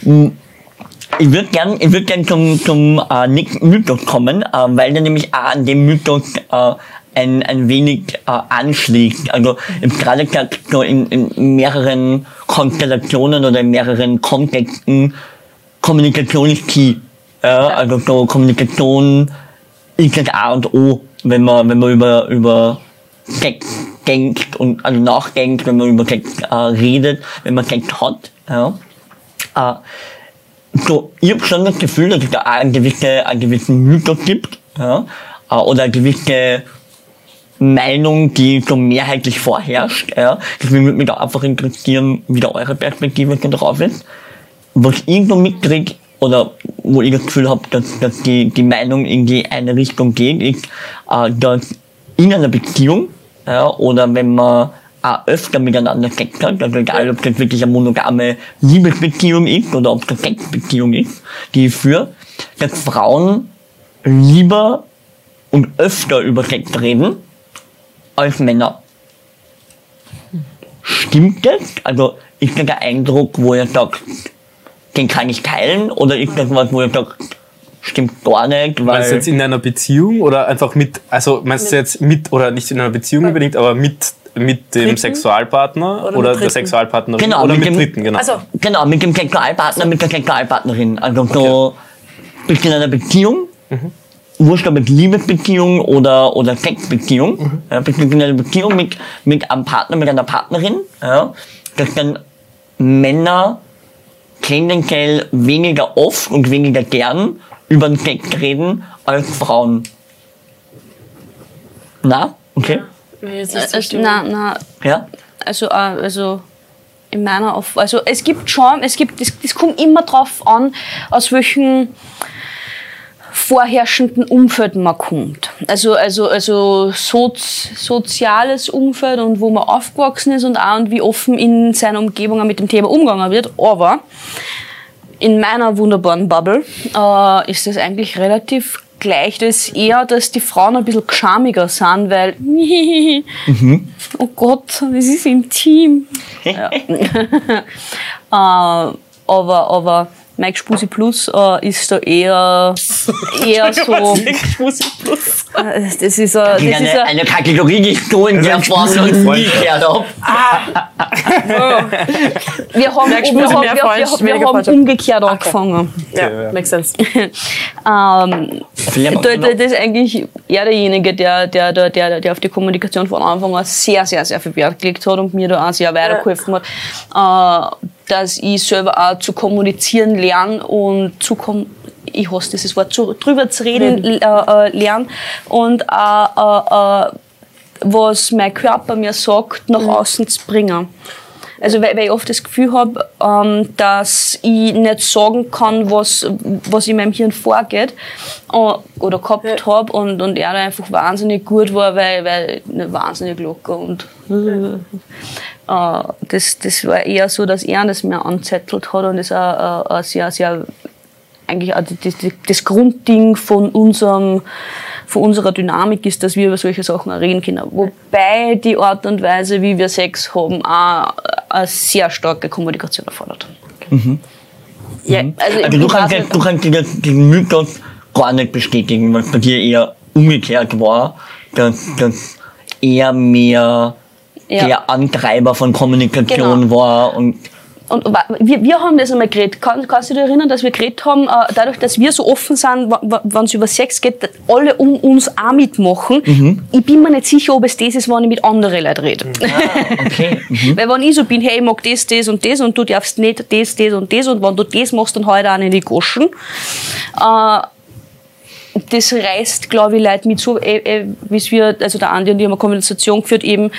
Ich würde gern, ich würd gern zum, zum äh, nächsten Mythos kommen, äh, weil der nämlich auch an dem Mythos äh, ein, ein wenig äh, anschließt. Also hab gerade so in, in mehreren Konstellationen oder in mehreren Kontexten Kommunikation ist key. Ja, also so Kommunikation ist das A und O, wenn man, wenn man über, über Sex denkt und also nachdenkt, wenn man über Sex äh, redet, wenn man Sex hat. Ja. Äh, so, ich habe schon das Gefühl, dass es da einen, gewisse, einen gewissen Mythos gibt, ja, äh, oder eine gewisse Meinung, die so mehrheitlich vorherrscht. Ja. Deswegen würde mich da einfach interessieren, wie da eure Perspektive drauf ist. Was ich so mitkriege, oder wo ich das Gefühl habe, dass, dass die, die Meinung in die eine Richtung geht, ist, äh, dass in einer Beziehung, ja, oder wenn man öfter miteinander Sex hat, also egal ob das wirklich eine monogame Liebesbeziehung ist oder ob das Sexbeziehung ist, die ich führe, dass Frauen lieber und öfter über Sex reden als Männer. Stimmt das? Also ist das der Eindruck, wo ihr sagt, den kann ich teilen? Oder ist das was, wo ihr sagt, stimmt gar nicht? Weil Meinst du jetzt in einer Beziehung oder einfach mit, also meinst du jetzt mit, oder nicht in einer Beziehung unbedingt, aber mit, mit dem Dritten? Sexualpartner Oder oder, mit der? Sexualpartnerin Genau, oder mit mit, dem- Dritten, genau. Also, Genau, mit dem Sexualpartner, mit der Sexualpartnerin. Also so, bist in einer Beziehung, wurscht ob jetzt Liebesbeziehung oder, oder Sexbeziehung, ja, bist du in einer Beziehung mit, mit einem Partner, mit einer Partnerin, ja, dass dann Männer tendenziell weniger oft und weniger gern über den Sex reden als Frauen. Na, okay, mir ist nicht so Also, na, na, ja, also, äh, also in meiner Auf also es gibt schon, es gibt, es, es kommt immer drauf an, aus welchem vorherrschenden Umfeld man kommt. Also, also, also soz, soziales Umfeld und wo man aufgewachsen ist und auch und wie offen in seiner Umgebung mit dem Thema umgegangen wird. Aber in meiner wunderbaren Bubble äh, ist das eigentlich relativ gleich. Das ist eher, dass die Frauen ein bisschen geschamiger sind, weil oh Gott, das ist intim. ja. äh, aber, aber Mike Spusi Plus äh, ist da eher, eher so. Äh, Das ist, ein, das ist eine, ein, eine Kategorie, die ich so in der Form noch nie gehört habe. wir haben, Mike wir Spusi, haben, wir, wir, haben umgekehrt angefangen. ja, Okay, ja. makes sense. Ähm, da, da, das ist eigentlich er derjenige, der, der, der, der, der auf die Kommunikation von Anfang an sehr, sehr, sehr viel Wert gelegt hat und mir da auch sehr weitergeholfen hat, äh, dass ich selber auch zu kommunizieren lerne und zu kom ich hasse dieses Wort, zu, drüber zu reden äh, äh, lerne und auch äh, äh, was mein Körper mir sagt, nach außen zu bringen. Also weil, weil ich oft das Gefühl habe, ähm, dass ich nicht sagen kann, was, was in meinem Hirn vorgeht äh, oder gehabt Ja. habe und, und er da einfach wahnsinnig gut war, weil, weil nicht wahnsinnig locker und äh, das, das war eher so, dass er das mir anzettelt hat und das auch äh, sehr, sehr eigentlich auch das, das, Grundding von unserem von unserer Dynamik ist, dass wir über solche Sachen reden können. Wobei die Art und Weise, wie wir Sex haben, auch eine sehr starke Kommunikation erfordert. Ja, also, Also ich du kannst, jetzt, du kannst diesen, diesen Mythos gar nicht bestätigen, was bei dir eher umgekehrt war, dass das eher mehr Ja. der Antreiber von Kommunikation Genau. war und Und wir, wir haben das einmal geredet. Kann, kannst du dich erinnern, dass wir geredet haben, äh, dadurch, dass wir so offen sind, wenn es über Sex geht, dass alle um uns auch mitmachen. Mhm. Ich bin mir nicht sicher, ob es das ist, wenn ich mit anderen Leuten rede. okay. Mhm. Weil wenn ich so bin, hey, ich mag das, das und das und du darfst nicht das, das und das und wenn du das machst, dann halt auch in die Goschen. Äh, das reißt, glaube ich, Leute mit so, äh, äh, wie wir, also der Andi und ich haben eine Konversation geführt, eben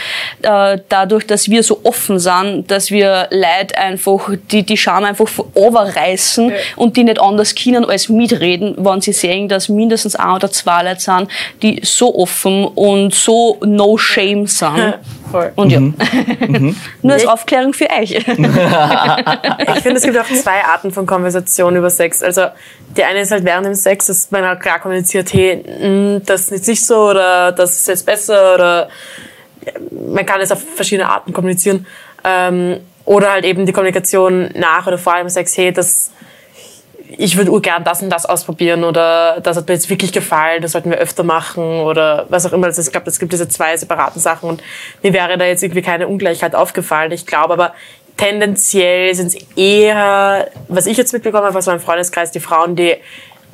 äh, dadurch, dass wir so offen sind, dass wir Leute einfach, die, die Scham einfach overreißen und die nicht anders können als mitreden, wenn sie sehen, dass mindestens ein oder zwei Leute sind, die so offen und so no shame sind. Voll. Und ja, Mhm. nur als Aufklärung für euch. Ich finde, es gibt auch zwei Arten von Konversation über Sex. Also die eine ist halt während dem Sex, dass man halt klar kommuniziert, hey, mh, das ist jetzt nicht so oder das ist jetzt besser oder ja, man kann es auf verschiedene Arten kommunizieren. Ähm, oder halt eben die Kommunikation nach oder vor dem Sex, hey, das ich würde urgern das und das ausprobieren oder das hat mir jetzt wirklich gefallen, das sollten wir öfter machen oder was auch immer. Also ich glaube, es gibt diese zwei separaten Sachen und mir wäre da jetzt irgendwie keine Ungleichheit aufgefallen. Ich glaube aber, tendenziell sind es eher, was ich jetzt mitbekommen habe aus meinem Freundeskreis, die Frauen, die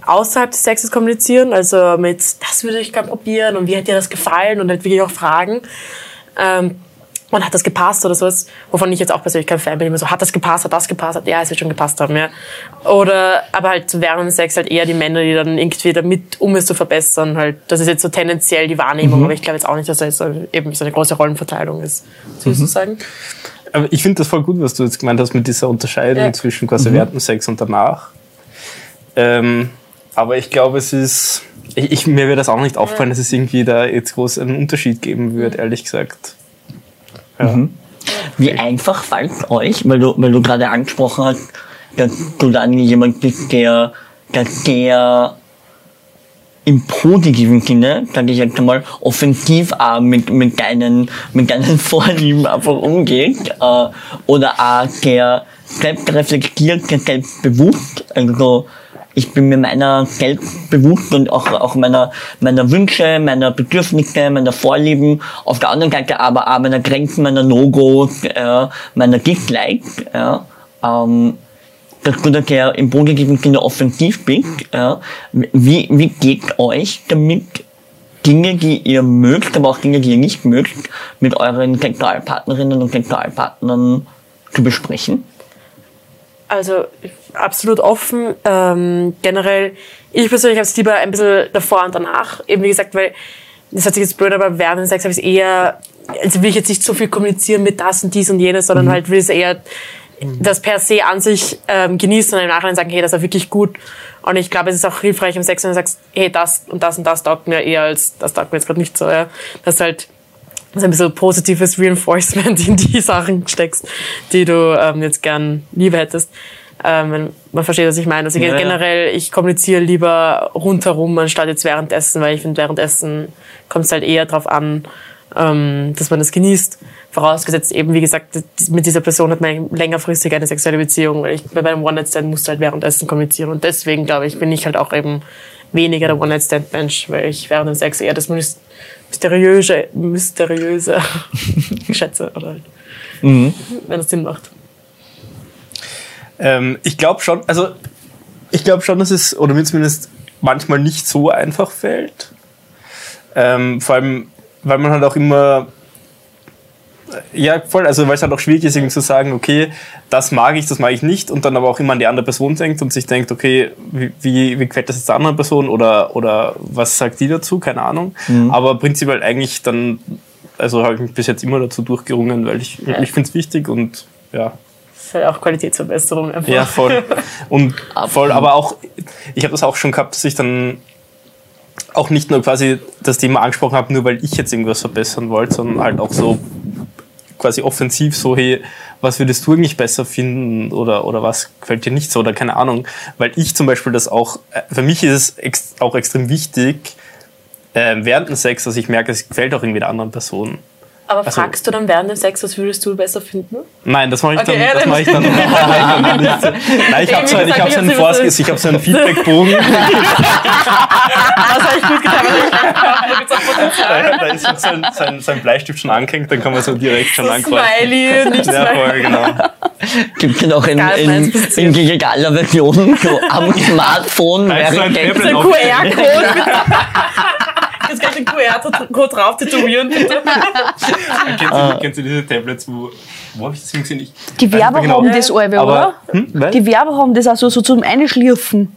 außerhalb des Sexes kommunizieren, also mit, das würde ich gerne probieren und wie hat dir das gefallen und halt wirklich auch fragen. Ähm, und hat das gepasst oder sowas, wovon ich jetzt auch persönlich kein Fan bin, immer so, hat das gepasst, hat das gepasst, hat, ja, es wird schon gepasst haben, ja. Oder, aber halt während Sex halt eher die Männer, die dann irgendwie damit, um es zu verbessern, halt, das ist jetzt so tendenziell die Wahrnehmung, aber ich glaube jetzt auch nicht, dass da jetzt so, eben so eine große Rollenverteilung ist. Was würdest du sagen? Aber ich finde das voll gut, was du jetzt gemeint hast mit dieser Unterscheidung Ja. zwischen quasi während dem Sex und danach. Ähm, aber ich glaube, es ist. Ich, ich, mir wird das auch nicht auffallen, dass es irgendwie da jetzt groß einen Unterschied geben wird, ehrlich gesagt. Ja. Wie einfach fällt euch, weil du, weil du gerade angesprochen hast, dass du dann jemand bist, der, der sehr im positiven Sinne, sage ich jetzt einmal, offensiv auch mit, mit, deinen, mit deinen Vorlieben einfach umgeht, äh, oder auch der selbstreflektiert, der selbstbewusst, also ich bin mir meiner selbst bewusst und auch, auch meiner, meiner Wünsche, meiner Bedürfnisse, meiner Vorlieben, auf der anderen Seite aber auch meiner Grenzen, meiner No-Gos, äh, meiner Dislikes, ja, ähm, dass du da sehr im positiven Sinne offensiv bist. Ja. Wie, wie geht euch damit, Dinge, die ihr mögt, aber auch Dinge, die ihr nicht mögt, mit euren Sexualpartnerinnen und Sexualpartnern zu besprechen? Also absolut offen. Ähm, generell, ich persönlich habe es lieber ein bisschen davor und danach. Eben wie gesagt, weil das hat sich jetzt blöd, aber während dem Sex habe ich es eher, also will ich jetzt nicht so viel kommunizieren mit das und dies und jenes, sondern halt will es eher das per se an sich ähm, genießen und im Nachhinein sagen, hey, das war wirklich gut. Und ich glaube, es ist auch hilfreich im Sex, wenn du sagst, hey, das und das und das taugt mir eher als das taugt mir jetzt gerade nicht so. Ja. Das halt so ein bisschen positives Reinforcement in die Sachen steckst, die du ähm, jetzt gern lieber hättest. Ähm, man versteht, was ich meine. Also Ja, ja. generell, ich kommuniziere lieber rundherum, anstatt jetzt währenddessen, weil ich finde, währenddessen kommt es halt eher drauf an, ähm, dass man das genießt. Vorausgesetzt eben, wie gesagt, mit dieser Person hat man längerfristig eine sexuelle Beziehung. Weil ich, bei einem One-Night-Stand musst du halt währenddessen kommunizieren. Und deswegen, glaube ich, bin ich halt auch eben weniger der One-Night-Stand-Mensch, weil ich während dem Sex eher das Mys- mysteriöse, mysteriöse schätze. Oder halt, wenn es Sinn macht. Ähm, ich glaube schon, also ich glaube schon, dass es, oder mir zumindest manchmal nicht so einfach fällt. Ähm, vor allem, weil man halt auch immer, ja, voll, also weil es halt auch schwierig ist, irgendwie zu sagen, okay, das mag ich, das mag ich nicht, und dann aber auch immer an die andere Person denkt und sich denkt, okay, wie, wie, wie gefällt das jetzt der anderen Person oder, oder was sagt die dazu, keine Ahnung. Aber prinzipiell eigentlich dann, also habe ich mich bis jetzt immer dazu durchgerungen, weil ich, ich finde es wichtig und ja, Das ist halt auch Qualitätsverbesserung einfach. ja, voll. Und voll, aber auch, ich habe das auch schon gehabt, dass ich dann auch nicht nur quasi das Thema angesprochen habe, nur weil ich jetzt irgendwas verbessern wollte, sondern halt auch so quasi offensiv so, hey, was würdest du eigentlich besser finden oder, oder was gefällt dir nicht so oder keine Ahnung. Weil ich zum Beispiel das auch, äh, für mich ist es ex auch extrem wichtig, äh, während dem Sex, dass ich merke, es gefällt auch irgendwie der anderen Person. Aber Also- fragst du dann während dem Sex, was würdest du besser finden? Nein, das mache ich, Okay, dann, ja, das mache ich dann, nicht. Nein, ich habe so, einen- ich hab so einen ich hab's Vors ich habe so einen Feedbackbogen. Das habe ich gut getan. da, da ist so ein, sein, sein Bleistift schon angehängt, dann kann man so direkt schon ankreuzen. Smiley, nicht Ja, Smiley. voll, genau. Gibt es noch in, in, in digitaler Version, so am Smartphone, Da ist so ein während So ein QR-Code. Ich den QR-Code drauf tätowieren, bitte. Kennst du, kennst du diese Tablets, wo. Wo habe ich das gesehen? Ich, Die Werber Genau. haben das alle, oder? hm? Die Werber haben das auch so, so zum Einschlürfen.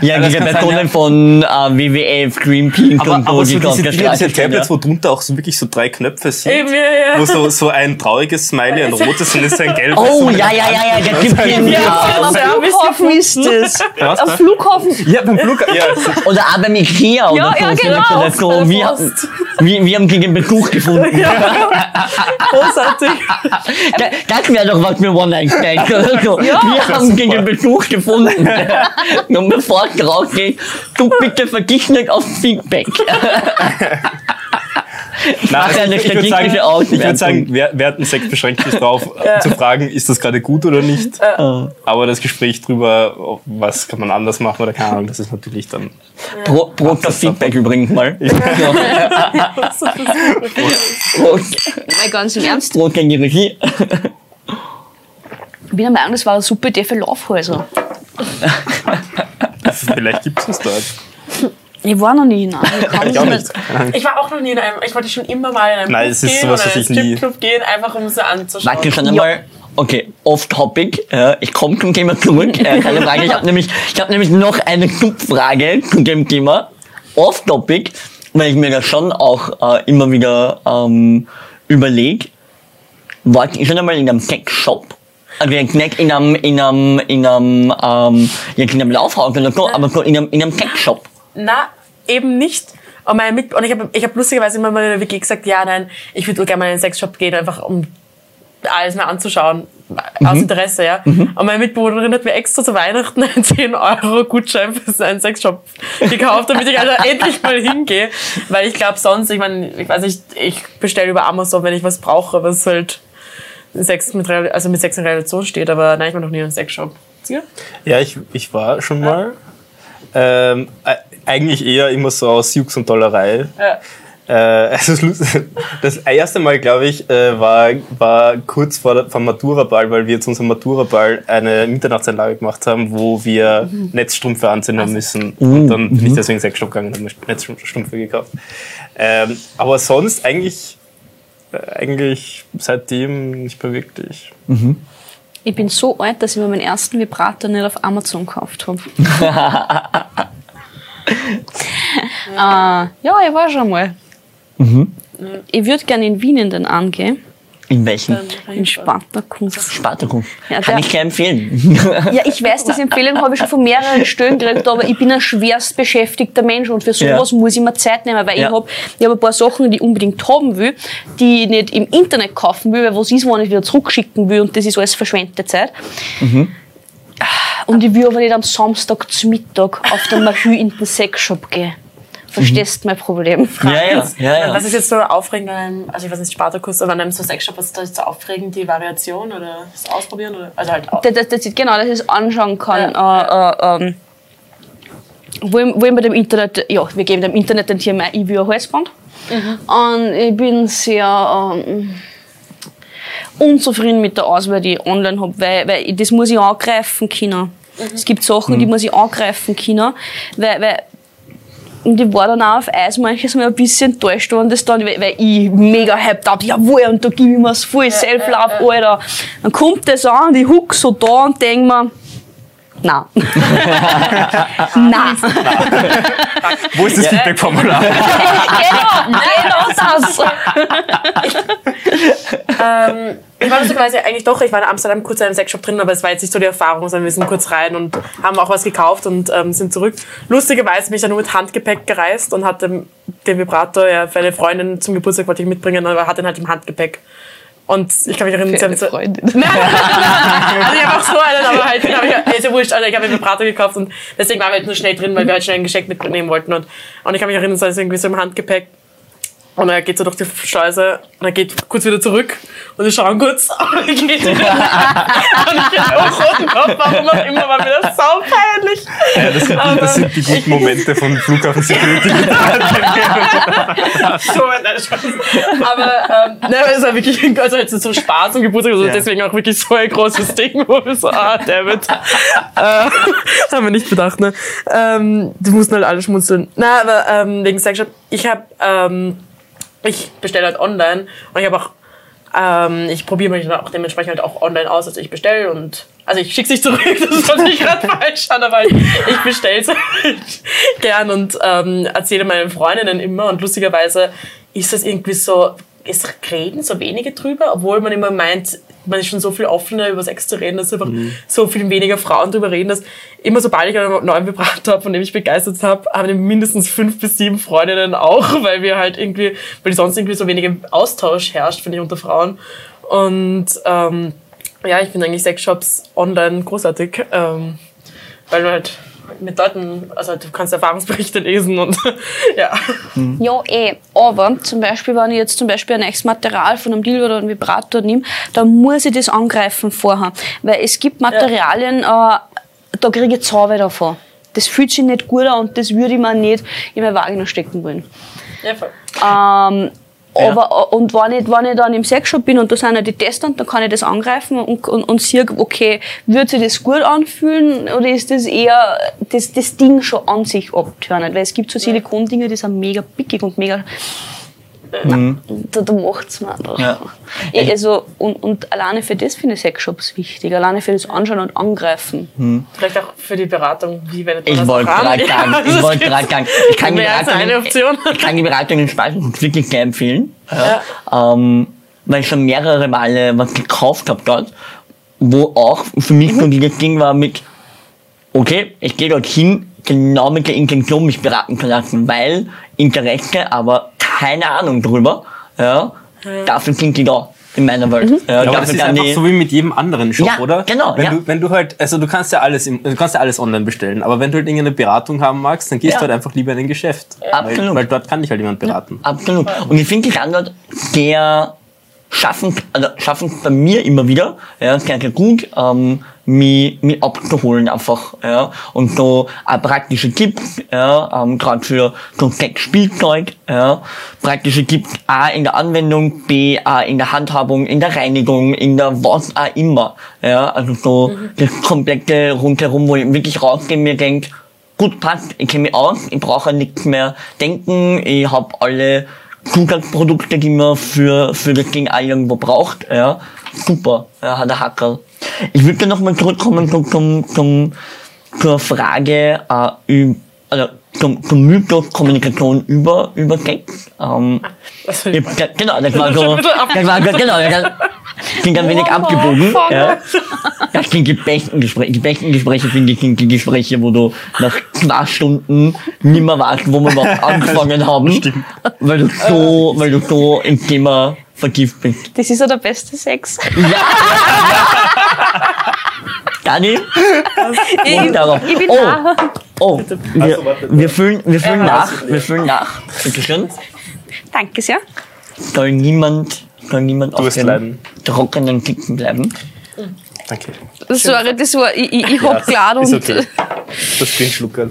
Ja, das diese kann sein, Personen ja. von äh, WWF, Greenpeace aber, und so, aber so diese, diese gestreitet sind, Tablets, ja. wo drunter auch so wirklich so drei Knöpfe sind. Eben, ja, ja. Wo so, so ein trauriges Smiley, ein rotes und ist ein gelbes. Oh, so ja, ja, ja, ja, da gibt es Ja, Am ja, Flughafen ist das. Was? Am Flughafen. Ja, beim Flug. Ja, Oder auch beim Ikea oder Ja, so. ja, genau. so, wir, wir, wir haben den Besuch gefunden. Großartig. Das, wäre doch was oder so. wir haben den Besuch gefunden. Und bevor es rausgeht, du bitte vergiss nicht auf Feedback. Nein, eine ich, ich würde sagen, ich Auswertung. würd sagen wer, während dem Sex beschränkt sich darauf, äh, zu fragen, ist das gerade gut oder nicht. Aber das Gespräch drüber, was kann man anders machen oder keine Ahnung, das ist natürlich dann. Pro, Prost auf Feedback übrigens mal. Ja. Ganz im Ernst. Prost gegen die Regie. Ich bin der Meinung, das war eine super Idee für Laufhäuser. Vielleicht gibt es das dort. Ich war noch nie. Ich kann Ich auch nicht. Ich war auch noch nie in einem, ich wollte schon immer mal in einem Nein, Club es ist gehen sowas, oder was in ich einen nie- Stripclub gehen, einfach um sie anzuschauen. Warte schon einmal. Okay, off-topic. Ja, ich komme zum Thema zurück. Äh, keine Frage. Ich habe nämlich, ich hab nämlich noch eine Subfrage zu dem Thema. Off-topic, weil ich mir das schon auch äh, immer wieder ähm, überlege. Wart ihr schon einmal in einem Sexshop? Also jetzt nicht in einem, in einem, in einem, ähm, in einem Laufhaus aber in einem, in einem Sexshop. Na, eben nicht. Und, meine Mit und ich habe ich hab lustigerweise immer mal in der WG gesagt, ja, nein, ich würde gerne mal in einen Sexshop gehen, einfach um alles mal anzuschauen. Mhm. Aus Interesse, ja. Und meine Mitbewohnerin hat mir extra zu Weihnachten einen 10 Euro Gutschein für einen Sexshop gekauft, damit ich also endlich mal hingehe. Weil ich glaube sonst, ich meine, ich weiß nicht, ich bestelle über Amazon, wenn ich was brauche, was halt Sex mit, also mit Sex in Relation steht, aber nein, ich war noch nie in einem Sexshop. Sie? Ja, ich, ich war schon mal. Ähm, äh, eigentlich eher immer so aus Jux und Dollerei. Ja. Äh, also das Lust- das erste Mal, glaube ich, äh, war, war kurz vor der, vom Maturaball, weil wir zu unserem Maturaball eine Mitternachtseinlage gemacht haben, wo wir Netzstrümpfe anziehen haben müssen. Und dann bin ich deswegen Sexshop gegangen und habe mir Netzstrümpfe gekauft. Ähm, aber sonst eigentlich, eigentlich seitdem nicht mehr wirklich. Ich bin so alt, dass ich mir meinen ersten Vibrator nicht auf Amazon gekauft habe. äh, ja, ich war schon mal. Ich würde gerne in Wien in den angehen, In welchem? in Spartakus. Spartakus. Ja, Kann ich sehr empfehlen. Ja, ich weiß, diese Empfehlung habe ich schon von mehreren Stellen gekriegt, aber ich bin ein schwerst beschäftigter Mensch und für sowas Ja. muss ich mir Zeit nehmen, weil Ja. ich habe ich hab ein paar Sachen, die ich unbedingt haben will, die ich nicht im Internet kaufen will, weil was ist, wenn ich wieder zurückschicken will und das ist alles verschwendete Zeit. Mhm. Und ich will aber nicht am Samstag zum Mittag auf der Mahü in den Sexshop gehen. Verstehst mein Problem? Ja, ja, ja, ja. Was ist jetzt so aufregend an einem, also ich weiß nicht, Spartakus, aber an einem so Sexshop, was ist da jetzt so aufregend, die Variation oder das Ausprobieren? Oder? Also halt das, das, das, genau, dass ich es anschauen kann. Äh, äh, ähm, wo, ich, wo ich mit dem Internet, ja, wir geben dem Internet dann hier mein ich will ein Halsband. Und ich bin sehr ähm, unzufrieden mit der Auswahl, die ich online habe, weil, weil das muss ich angreifen können. Es gibt Sachen, die muss ich angreifen können, weil, weil und ich war dann auch auf Eis manches Mal ein bisschen enttäuscht worden, das dann, weil, weil ich mega hyped hab, jawohl, und da gebe ich mir's voll Self-Love, Alter. Dann kommt das an, ich huck so da und denk mir, nein. nein. Wo ist das Feedback-Formular? genau, genau das. Ähm, ich war lustigerweise eigentlich doch, ich war in Amsterdam kurz in einem Sexshop drin, aber es war jetzt nicht so die Erfahrung, sondern wir sind kurz rein und haben auch was gekauft und ähm, sind zurück. Lustigerweise bin ich dann nur mit Handgepäck gereist und hatte den Vibrator ja, für eine Freundin zum Geburtstag wollte ich mitbringen, aber hatte ihn halt im Handgepäck. Und ich kann mich erinnern, sie haben so, Freundin. also ich habe auch so einen, aber halt, hab ich, ist ja wurscht, also ich habe einen Vibrator gekauft und deswegen waren wir halt nur schnell drin, weil wir halt schnell ein Geschenk mitnehmen wollten und, und ich kann mich erinnern, so ist irgendwie so im Handgepäck und er geht so durch die Schleuse und er geht kurz wieder zurück und wir schauen kurz und er geht wieder und ich hab auch roten Kopf, warum auch immer, war mir das sau peinlich. Ja, das, sind, die- das sind die guten Momente von Flughafen Security. so, nein, Spaß. Aber ähm, nein, es war wirklich also jetzt so Spaß und Geburtstag, also Ja. deswegen auch wirklich so ein großes Ding, wo wir so, ah, David. äh, haben wir nicht bedacht, ne? Ähm, die mussten halt alle schmunzeln. Na, aber ähm, wegen Sexshop, ich habe, ähm, ich bestelle halt online und ich habe auch ähm, ich probiere mich dann auch dementsprechend halt auch online aus, also ich bestelle und also ich schicke nicht zurück, das hört sich gerade falsch aber ich, ich bestelle es halt gern und ähm, erzähle meinen Freundinnen immer und lustigerweise ist das irgendwie so, es reden so wenige drüber, obwohl man immer meint, man ist schon so viel offener über Sex zu reden, dass einfach so viel weniger Frauen drüber reden, dass immer sobald ich einen neuen Vibrator habe, von dem ich begeistert habe, haben mindestens fünf bis sieben Freundinnen auch, weil wir halt irgendwie, weil sonst irgendwie so wenig Austausch herrscht, finde ich, unter Frauen. Und ähm, ja, ich finde eigentlich Sexshops online großartig, ähm, weil du halt mit Leuten, also du kannst Erfahrungsberichte lesen und ja. Ja, eh. Aber zum Beispiel, wenn ich jetzt zum Beispiel ein echtes Material von einem Dildo oder einem Vibrator nehme, dann muss ich das angreifen vorher. Weil es gibt Materialien, äh, da kriege ich Zauber davon. Das fühlt sich nicht gut an und das würde ich mir nicht in meine Vagina stecken wollen. ja voll. Ähm, aber, und wenn ich, wenn ich dann im Sexshop bin und da sind ja die Tester, dann kann ich das angreifen und, und, und sehe, okay, wird sich das gut anfühlen oder ist das eher das, das Ding schon an sich abtönen? Weil es gibt so Silikondinge, die sind mega pickig und mega. Nein, da, da macht's mir einfach. Ja. Eh, Also, und, und alleine für das finde ich Sexshops wichtig. Alleine für das Anschauen und Angreifen. Vielleicht auch für die Beratung, wie man Ich das wollte gerade Ja, sagen, ich das wollte gerade sagen, ich kann die Beratung, Option. ich kann die Beratung in Speisenpunkt wirklich sehr empfehlen. Ja. Ähm, weil ich schon mehrere Male was gekauft habe dort, wo auch für mich so dieses Ding war mit, okay, ich gehe dort hin, genau mit der Intention mich beraten zu lassen, weil Interesse, aber keine Ahnung drüber, ja, dafür sind die da in meiner Welt. Ja, Ja, aber das ist einfach so wie mit jedem anderen Shop, Ja, oder? genau, Wenn, ja. du, wenn du halt, also du kannst ja alles, im, du kannst ja alles online bestellen, aber wenn du halt irgendeine Beratung haben magst, dann gehst Ja. du halt einfach lieber in ein Geschäft. Absolut. Weil, weil dort kann dich halt jemand beraten. Absolut. Und ich finde die Standort sehr schaffen, also schaffen bei mir immer wieder, ja, sehr, sehr gut, ähm, mich, mich abzuholen einfach, ja, und so äh, praktische Tipps, ja, ähm, gerade für so Sexspielzeug, ja, praktische Tipps A in der Anwendung, B A in der Handhabung, in der Reinigung, in der was auch immer, ja, also so das komplette rundherum, wo ich wirklich rausgehe mir denke, gut passt, ich kenne mich aus, ich brauche nichts mehr denken, ich habe alle Zusatzprodukte, die man für, für das Ding auch irgendwo braucht, ja, super, ja, hat der Hacker. Ich würde noch mal zurückkommen zum, zum, zum, zur Frage, äh, üb, also zum, zum Mythos Kommunikation über, über Sex. Ähm, Das ich, finde ich ja, genau, das war so, das war, genau, das klingt ein wenig Oh, abgebogen, fuck. ja. Das sind die besten Gespräche. Die besten Gespräche finde ich sind die Gespräche, wo du nach zwei Stunden nimmer weißt, wo wir überhaupt angefangen haben. Weil du so, weil du so im Thema vertieft bist. Das ist ja der beste Sex. Dani? Ich, Und darauf. ich bin Oh. da. Oh, wir, Also, wir füllen, wir füllen Ja, nach, wir füllen nach. Bitte schön. Danke sehr. Soll niemand, soll niemand auf dem leiden. trockenen sitzen bleiben. Danke. Sorry, das war, ich, ich, ich hab klar ist und okay. Das bin Schluckerl.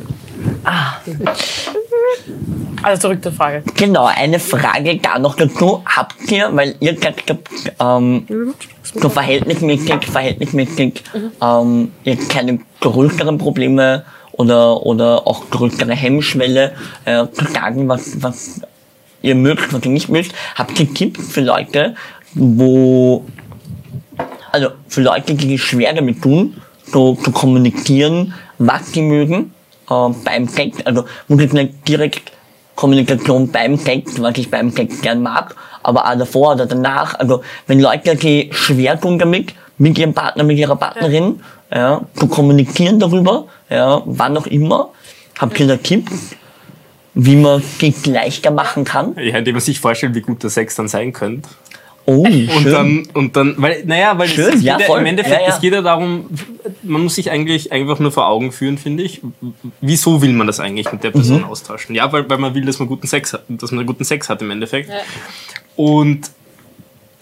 Also zurück zur Frage. Genau, eine Frage da noch dazu. Habt ihr, weil ihr gesagt habt, ähm, so verhältnismäßig, verhältnismäßig, ähm, ihr habt keine größeren Probleme oder, oder auch größere Hemmschwelle, äh, zu sagen, was, was ihr mögt, was ihr nicht mögt. Habt ihr Tipps für Leute, wo, also für Leute, die sich schwer damit tun, so zu kommunizieren, was sie mögen äh, beim Sex. Also muss jetzt nicht direkt Kommunikation beim Sex, was ich beim Sex gern mag, aber auch davor oder danach. Also wenn Leute sich schwer tun damit, mit ihrem Partner, mit ihrer Partnerin, ja, zu kommunizieren darüber, ja, wann auch immer, habt ihr da Tipps, wie man sich leichter machen kann? Ja, indem man sich vorstellt, wie gut der Sex dann sein könnte. Oh, Und schön. dann, und dann, weil, naja, weil Schön, es, es ja, geht ja, im Endeffekt, Ja, ja. es geht ja darum, man muss sich eigentlich einfach nur vor Augen führen, finde ich. Wieso will man das eigentlich mit der Person Mhm. austauschen? Ja, weil, weil man will, dass man guten Sex hat, dass man guten Sex hat im Endeffekt. Und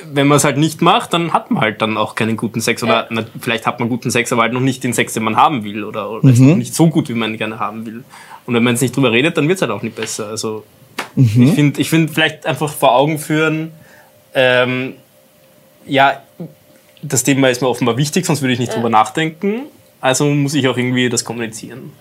wenn man es halt nicht macht, dann hat man halt dann auch keinen guten Sex. Oder na, vielleicht hat man guten Sex, aber halt noch nicht den Sex, den man haben will. Oder, oder ist Mhm. noch nicht so gut, wie man ihn gerne haben will. Und wenn man jetzt nicht drüber redet, dann wird es halt auch nicht besser. Also Ich finde, ich find vielleicht einfach vor Augen führen, ähm, ja, das Thema ist mir offenbar wichtig, sonst würde ich nicht drüber nachdenken. Also muss ich auch irgendwie das kommunizieren.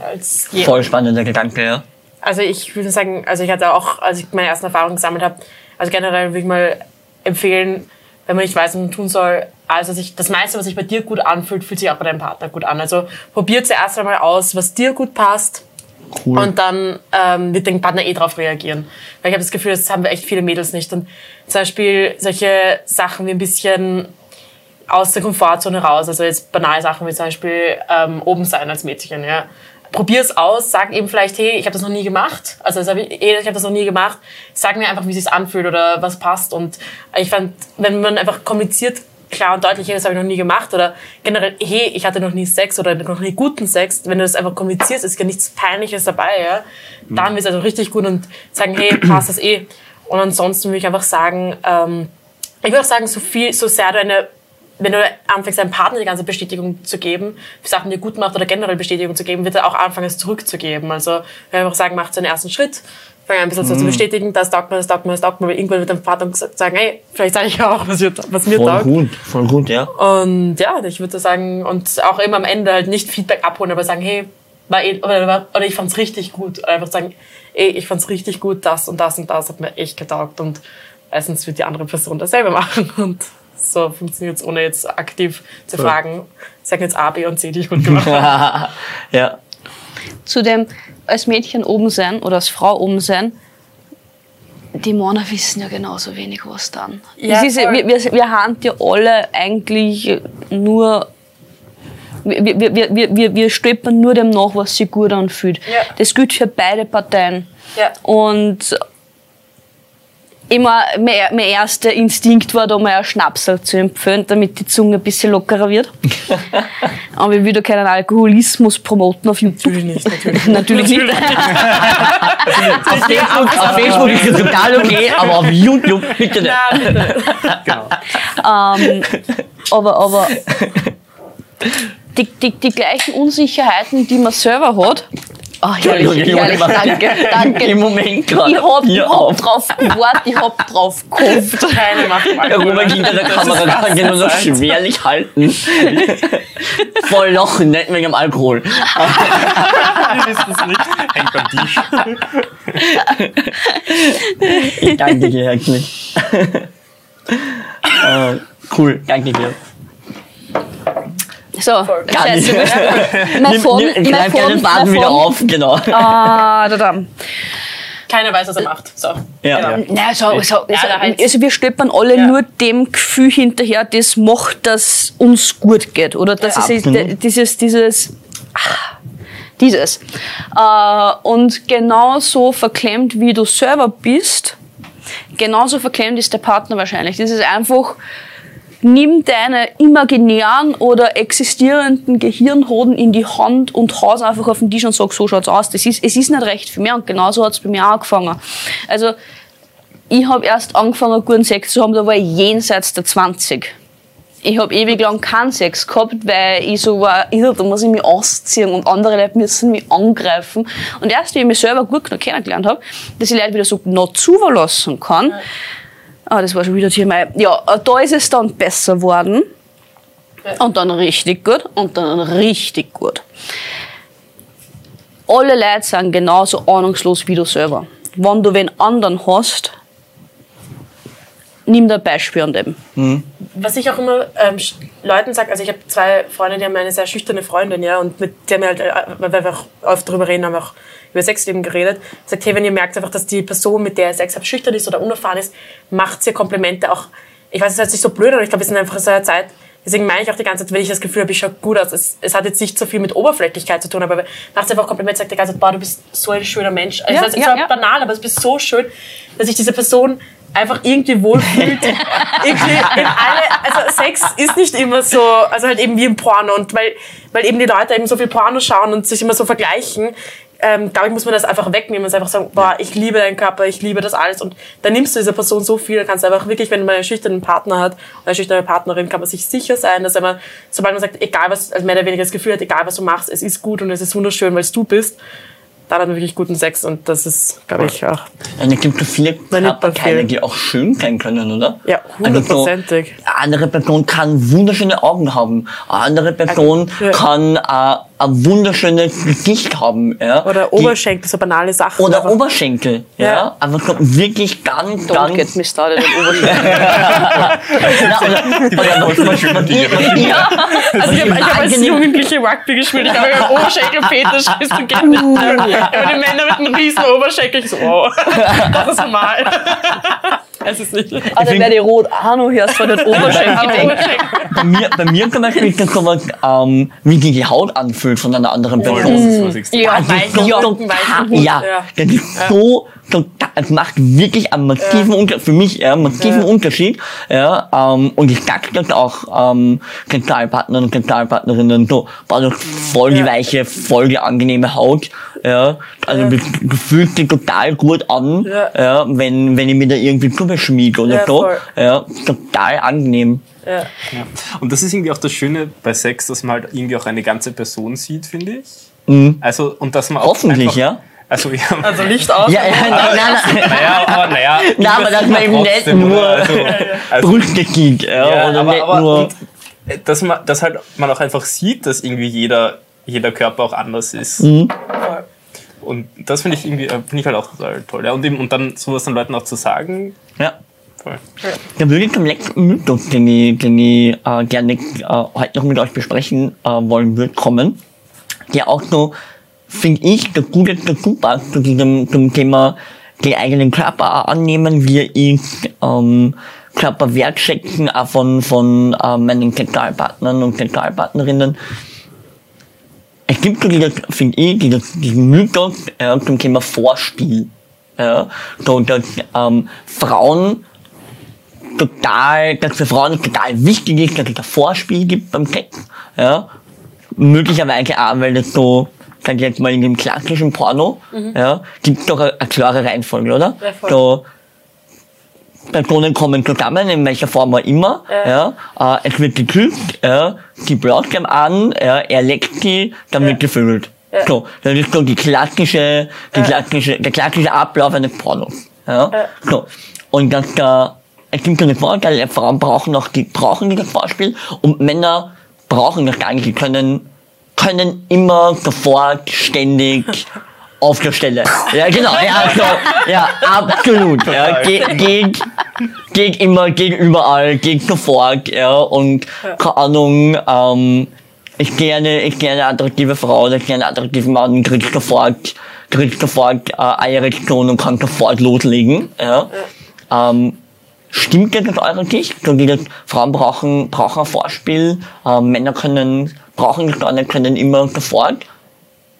Als Voll spannender Gedanke, ja. Also ich würde sagen, also ich hatte auch, als ich meine ersten Erfahrungen gesammelt habe, also generell würde ich mal empfehlen, wenn man nicht weiß, was man tun soll, also sich, das meiste, was sich bei dir gut anfühlt, fühlt sich auch bei deinem Partner gut an. Also probier zuerst einmal aus, was dir gut passt. Cool. Und dann ähm, wird dein Partner eh drauf reagieren. Weil ich habe das Gefühl, das haben wir echt viele Mädels nicht. Und zum Beispiel solche Sachen wie ein bisschen aus der Komfortzone raus. Also jetzt banale Sachen wie zum Beispiel ähm, oben sein als Mädchen. Ja. Probier es aus, sag eben vielleicht, hey, ich habe das noch nie gemacht. Also das hab ich, eh, ich habe das noch nie gemacht. Sag mir einfach, wie es sich anfühlt oder was passt. Und ich fand, wenn man einfach kommuniziert, klar und deutlich, hey, das habe ich noch nie gemacht oder generell, hey, ich hatte noch nie Sex oder noch nie guten Sex, wenn du das einfach kommunizierst, ist ja nichts Peinliches dabei, ja, dann wird es also richtig gut und sagen, hey, passt das eh. Und ansonsten würde ich einfach sagen, ähm, ich würde auch sagen, so viel, so sehr du eine, wenn du anfängst, deinem Partner die ganze Bestätigung zu geben, für Sachen, die er gut macht oder generell Bestätigung zu geben, wird er auch anfangen, es zurückzugeben. Also, ich würde einfach sagen, mach den ersten Schritt, fang ein bisschen so zu bestätigen, das taugt mir, das taugt mir, das taugt mir, weil irgendwann wird dein Vater sagen, hey, vielleicht sage ich auch, was, mir- was mir Voll taugt. gut, voll gut, ja. Und ja, ich würde sagen, und auch immer am Ende halt nicht Feedback abholen, aber sagen, hey, war eh, oder, war- oder ich fand's richtig gut. Oder einfach sagen, ey, ich fand's richtig gut, das und das und das hat mir echt getaugt. Und meistens wird die andere Person dasselbe machen. Und so funktioniert's ohne jetzt aktiv zu fragen, sagen jetzt A, B und C, die ich gut gemacht habe. ja. zu dem als Mädchen oben sein oder als Frau oben sein, die Männer wissen ja genauso wenig, was dann. Ja, es ist, wir, wir, wir haben ja alle eigentlich nur. Wir, wir, wir, wir, wir, wir stolpern nur dem nach, was sich gut anfühlt. Ja. Das gilt für beide Parteien. Ja. Und immer mein, mein erster Instinkt war, da mal ein Schnapsel zu empfehlen, damit die Zunge ein bisschen lockerer wird. Aber ich will da keinen Alkoholismus promoten auf YouTube. Natürlich nicht, natürlich Natürlich nicht. Auf Facebook, auf Facebook ist es total okay, aber auf YouTube bitte nicht. Genau. ähm, aber aber die, die, die gleichen Unsicherheiten, die man selber hat. Oh, herrlich, herrlich, danke, danke. Im Moment gerade. Ich hab, ich hab auf. drauf gewartet, ich hab drauf gehofft. Keine Macht Der. Robert hinter der Kamera kann nur noch schwerlich halten. Voll lachen, nicht wegen dem Alkohol. Ihr wisst es nicht. Hängt am Tisch. Ich danke dir herzlich. äh, cool, danke dir. So, Gar nicht. scheiße, wurscht. mein Nimm, Phone, nimm, mein den Faden wieder auf, genau. Ah, da, da. Keiner weiß, was er macht. So. Ja. Genau. Nein, so, so, Ja, da heißt's- also wir stolpern alle Ja. nur dem Gefühl hinterher, das macht, dass uns gut geht. Oder dass Ja, es absolut. dieses, dieses, ah, dieses. Äh, und genauso verklemmt, wie du selber bist, genauso verklemmt ist der Partner wahrscheinlich. Das ist einfach, nimm deine imaginären oder existierenden Gehirnhoden in die Hand und haus einfach auf den Tisch und sag, so schaut's aus. Das ist, es ist nicht recht für mich und genauso hat's bei mir auch angefangen. Also, ich habe erst angefangen, guten Sex zu haben, da war ich jenseits der 20. Ich habe ewig lang keinen Sex gehabt, weil ich so war, "Irr, da muss ich mich ausziehen und andere Leute müssen mich angreifen. Und erst, wie ich mich selber gut genug kennengelernt habe, dass ich Leute wieder so noch zuverlassen kann, ah, das war schon wieder Thema. Ja, äh, da ist es dann besser geworden. Und dann richtig gut und dann richtig gut. Alle Leute sind genauso ahnungslos wie du selber. Wenn du wen anderen hast, nimm dir ein Beispiel an dem. was ich auch immer ähm, Leuten sage, also ich habe zwei Freunde, die haben eine sehr schüchterne Freundin, ja, und mit der wir halt, äh, weil wir einfach oft drüber reden, haben wir auch über Sexleben geredet. Sagt, hey, wenn ihr merkt einfach, dass die Person, mit der ihr Sex habt, schüchtern ist oder unerfahren ist, macht ihr Komplimente auch. Ich weiß, es hört sich so blöd an, aber ich glaube, wir sind einfach in so einer Zeit, Deswegen meine ich auch die ganze Zeit, wenn ich das Gefühl habe, ich schaue gut aus. Es, es hat jetzt nicht so viel mit Oberflächlichkeit zu tun, aber macht einfach Kompliment, sagt die ganze Zeit, boah, du bist so ein schöner Mensch. Also Ja, das ist ja, ja. banal, aber es bist so schön, dass sich diese Person einfach irgendwie wohlfühlt. irgendwie in alle, also Sex ist nicht immer so, also halt eben wie im Porno und weil, weil eben die Leute eben so viel Porno schauen und sich immer so vergleichen, ähm, glaube ich, muss man das einfach wegnehmen und einfach sagen, boah, ich liebe deinen Körper, ich liebe das alles und dann nimmst du dieser Person so viel, dann kannst du einfach wirklich, wenn man einen schüchternen Partner hat oder eine schüchterne Partnerin, kann man sich sicher sein, dass man, sobald man sagt, egal was, also mehr oder weniger das Gefühl hat, egal was du machst, es ist gut und es ist wunderschön, weil es du bist, dann hat man wirklich guten Sex und das ist, glaube ich, auch. Ja, es gibt so viele Körperteile, die auch schön sein können, oder? Ja, Also so, hundertprozentig. andere Person kann wunderschöne Augen haben. Eine andere Person Ja. kann äh, ein wunderschönes Gesicht haben. Ja? Oder Die- Oberschenkel, so banale Sachen. Oder einfach. Oberschenkel. Ja. Ja. Aber so wirklich ganz, Don't ganz. get me started on Oberschenkel. Oder, oder ihr- Also ich habe hab als Jugendliche Rugby gespielt, ich habe einen Oberschenkelfetisch, ist du geht nicht. Aber die Männer mit einem riesen Oberschenkel, ich so, wow, das ist normal. Es ist nicht. Ah, dann werde ich rot. Ah, du hörst von den Oberschenkel Aber bei, mir, bei mir zum Beispiel ist das sowas, ähm, wie die Haut anfühlt von einer anderen Person. extrem. Ja, ja, das ist so, es macht wirklich einen massiven Unterschied, für mich, ja, einen massiven Ja. Unterschied, ja, ähm, und ich sag das auch, ähm, Sexualpartner und Sexualpartnerinnen, so, war das voll die Ja. weiche, voll die angenehme Haut, ja, also das, das fühlt sich total gut an, Ja. ja, wenn, wenn ich mir da irgendwie drüber schmiege oder Ja, so, voll. ja, total angenehm. Ja. Ja. Und das ist irgendwie auch das Schöne bei Sex, dass man halt irgendwie auch eine ganze Person sieht, finde ich. Also, und dass man auch Hoffentlich, einfach, ja. Also, ja. Also Licht aus. Ja, ja, nein, nein, nein. naja, aber naja. Na, aber dass man eben nicht nur? Also, also, Brüste sieht, ja, ja, oder aber, nicht aber nur. äh, dass man, dass halt man auch einfach sieht, dass irgendwie jeder, jeder Körper auch anders ist. Mhm. Und das finde ich irgendwie, äh, finde ich halt auch total toll. Ja. Und, eben, und dann sowas den Leuten auch zu sagen, Ja. voll. Da würde ich zum letzten Mythos, den ich, den ich äh, gerne äh, heute noch mit euch besprechen äh, wollen würde, kommen. Der auch so, finde ich, der gute dazu passt zu diesem zum Thema den eigenen Körper annehmen, wie ich ähm, Körper wertschätzen, auch von, von äh, meinen Sexualpartnern und Sexualpartnerinnen. Es gibt so dieses, finde ich, dieses, diesen Mythos äh, zum Thema Vorspiel. Ja, so, dass ähm, Frauen total, dass für Frauen total wichtig ist, dass es ein Vorspiel gibt beim Sex. Ja. Möglicherweise auch, weil das so, sag ich jetzt mal, in dem klassischen Porno, ja, gibt es doch eine, eine klare Reihenfolge, oder? Ja, so, Personen kommen zusammen, in welcher Form auch immer, ja. Äh, es wird geküsst, ja, sie blockt ihm an, ja, er leckt sie, dann wird gefüllt. Ja. So, das ist so die klassische, die klassische, der klassische Ablauf eines Pornos. Ja. Ja. So. Und dass da, es gibt so eine Vorteile, Frauen brauchen noch die, brauchen dieses Vorspiel und Männer brauchen das gar nicht. Die können, können immer sofort, ständig auf der Stelle. Ja, genau, ja, so, ja, absolut. Ja, geht, geht, geht immer, geht überall, geht sofort, ja, und keine Ahnung, ähm, ich gerne, ich gerne attraktive Frau oder ich gerne attraktiven Mann, kriegt sofort, kriegt sofort äh, eine Erektion und kann sofort loslegen, ja. Ähm, Stimmt das aus eurer Sicht? So dieses, Frauen brauchen, brauchen ein Vorspiel, äh, Männer können, brauchen das gar nicht, können immer sofort.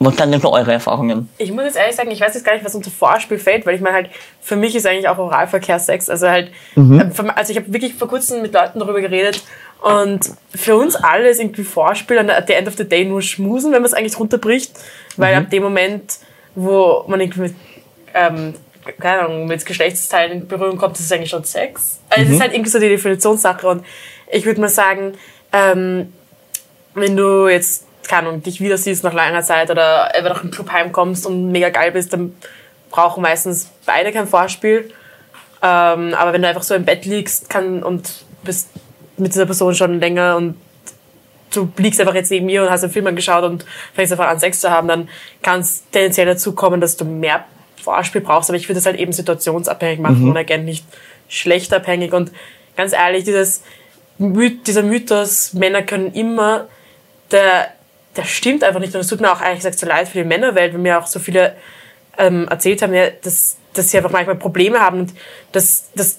Was sind denn so eure Erfahrungen? Ich muss jetzt ehrlich sagen, ich weiß jetzt gar nicht, was unter Vorspiel fällt, weil ich meine halt, für mich ist eigentlich auch Oralverkehr Sex. Also halt, äh, für- also ich habe wirklich vor kurzem mit Leuten darüber geredet und für uns alle ist irgendwie Vorspiel und at the end of the day nur Schmusen, wenn man es eigentlich runterbricht, weil ab dem Moment, wo man irgendwie mit, ähm, keine Ahnung, mit Geschlechtsteilen in Berührung kommt, ist es eigentlich schon Sex. Also es ist halt irgendwie so die Definitionssache und ich würde mal sagen, ähm, wenn du jetzt, keine Ahnung, dich wieder siehst nach langer Zeit oder einfach nach einem Club heimkommst und mega geil bist, dann brauchen meistens beide kein Vorspiel. Ähm, aber wenn du einfach so im Bett liegst kann, und bist mit dieser Person schon länger und du liegst einfach jetzt neben mir und hast einen Film angeschaut und fängst einfach an Sex zu haben, dann kann es tendenziell dazu kommen, dass du mehr Vorspiel brauchst. Aber ich würde das halt eben situationsabhängig machen und again nicht schlecht abhängig. Und ganz ehrlich, dieses, dieser Mythos, Männer können immer, der, der stimmt einfach nicht. Und es tut mir auch ehrlich gesagt so leid für die Männerwelt, weil mir auch so viele ähm, erzählt haben, ja, dass, dass sie einfach manchmal Probleme haben und dass, dass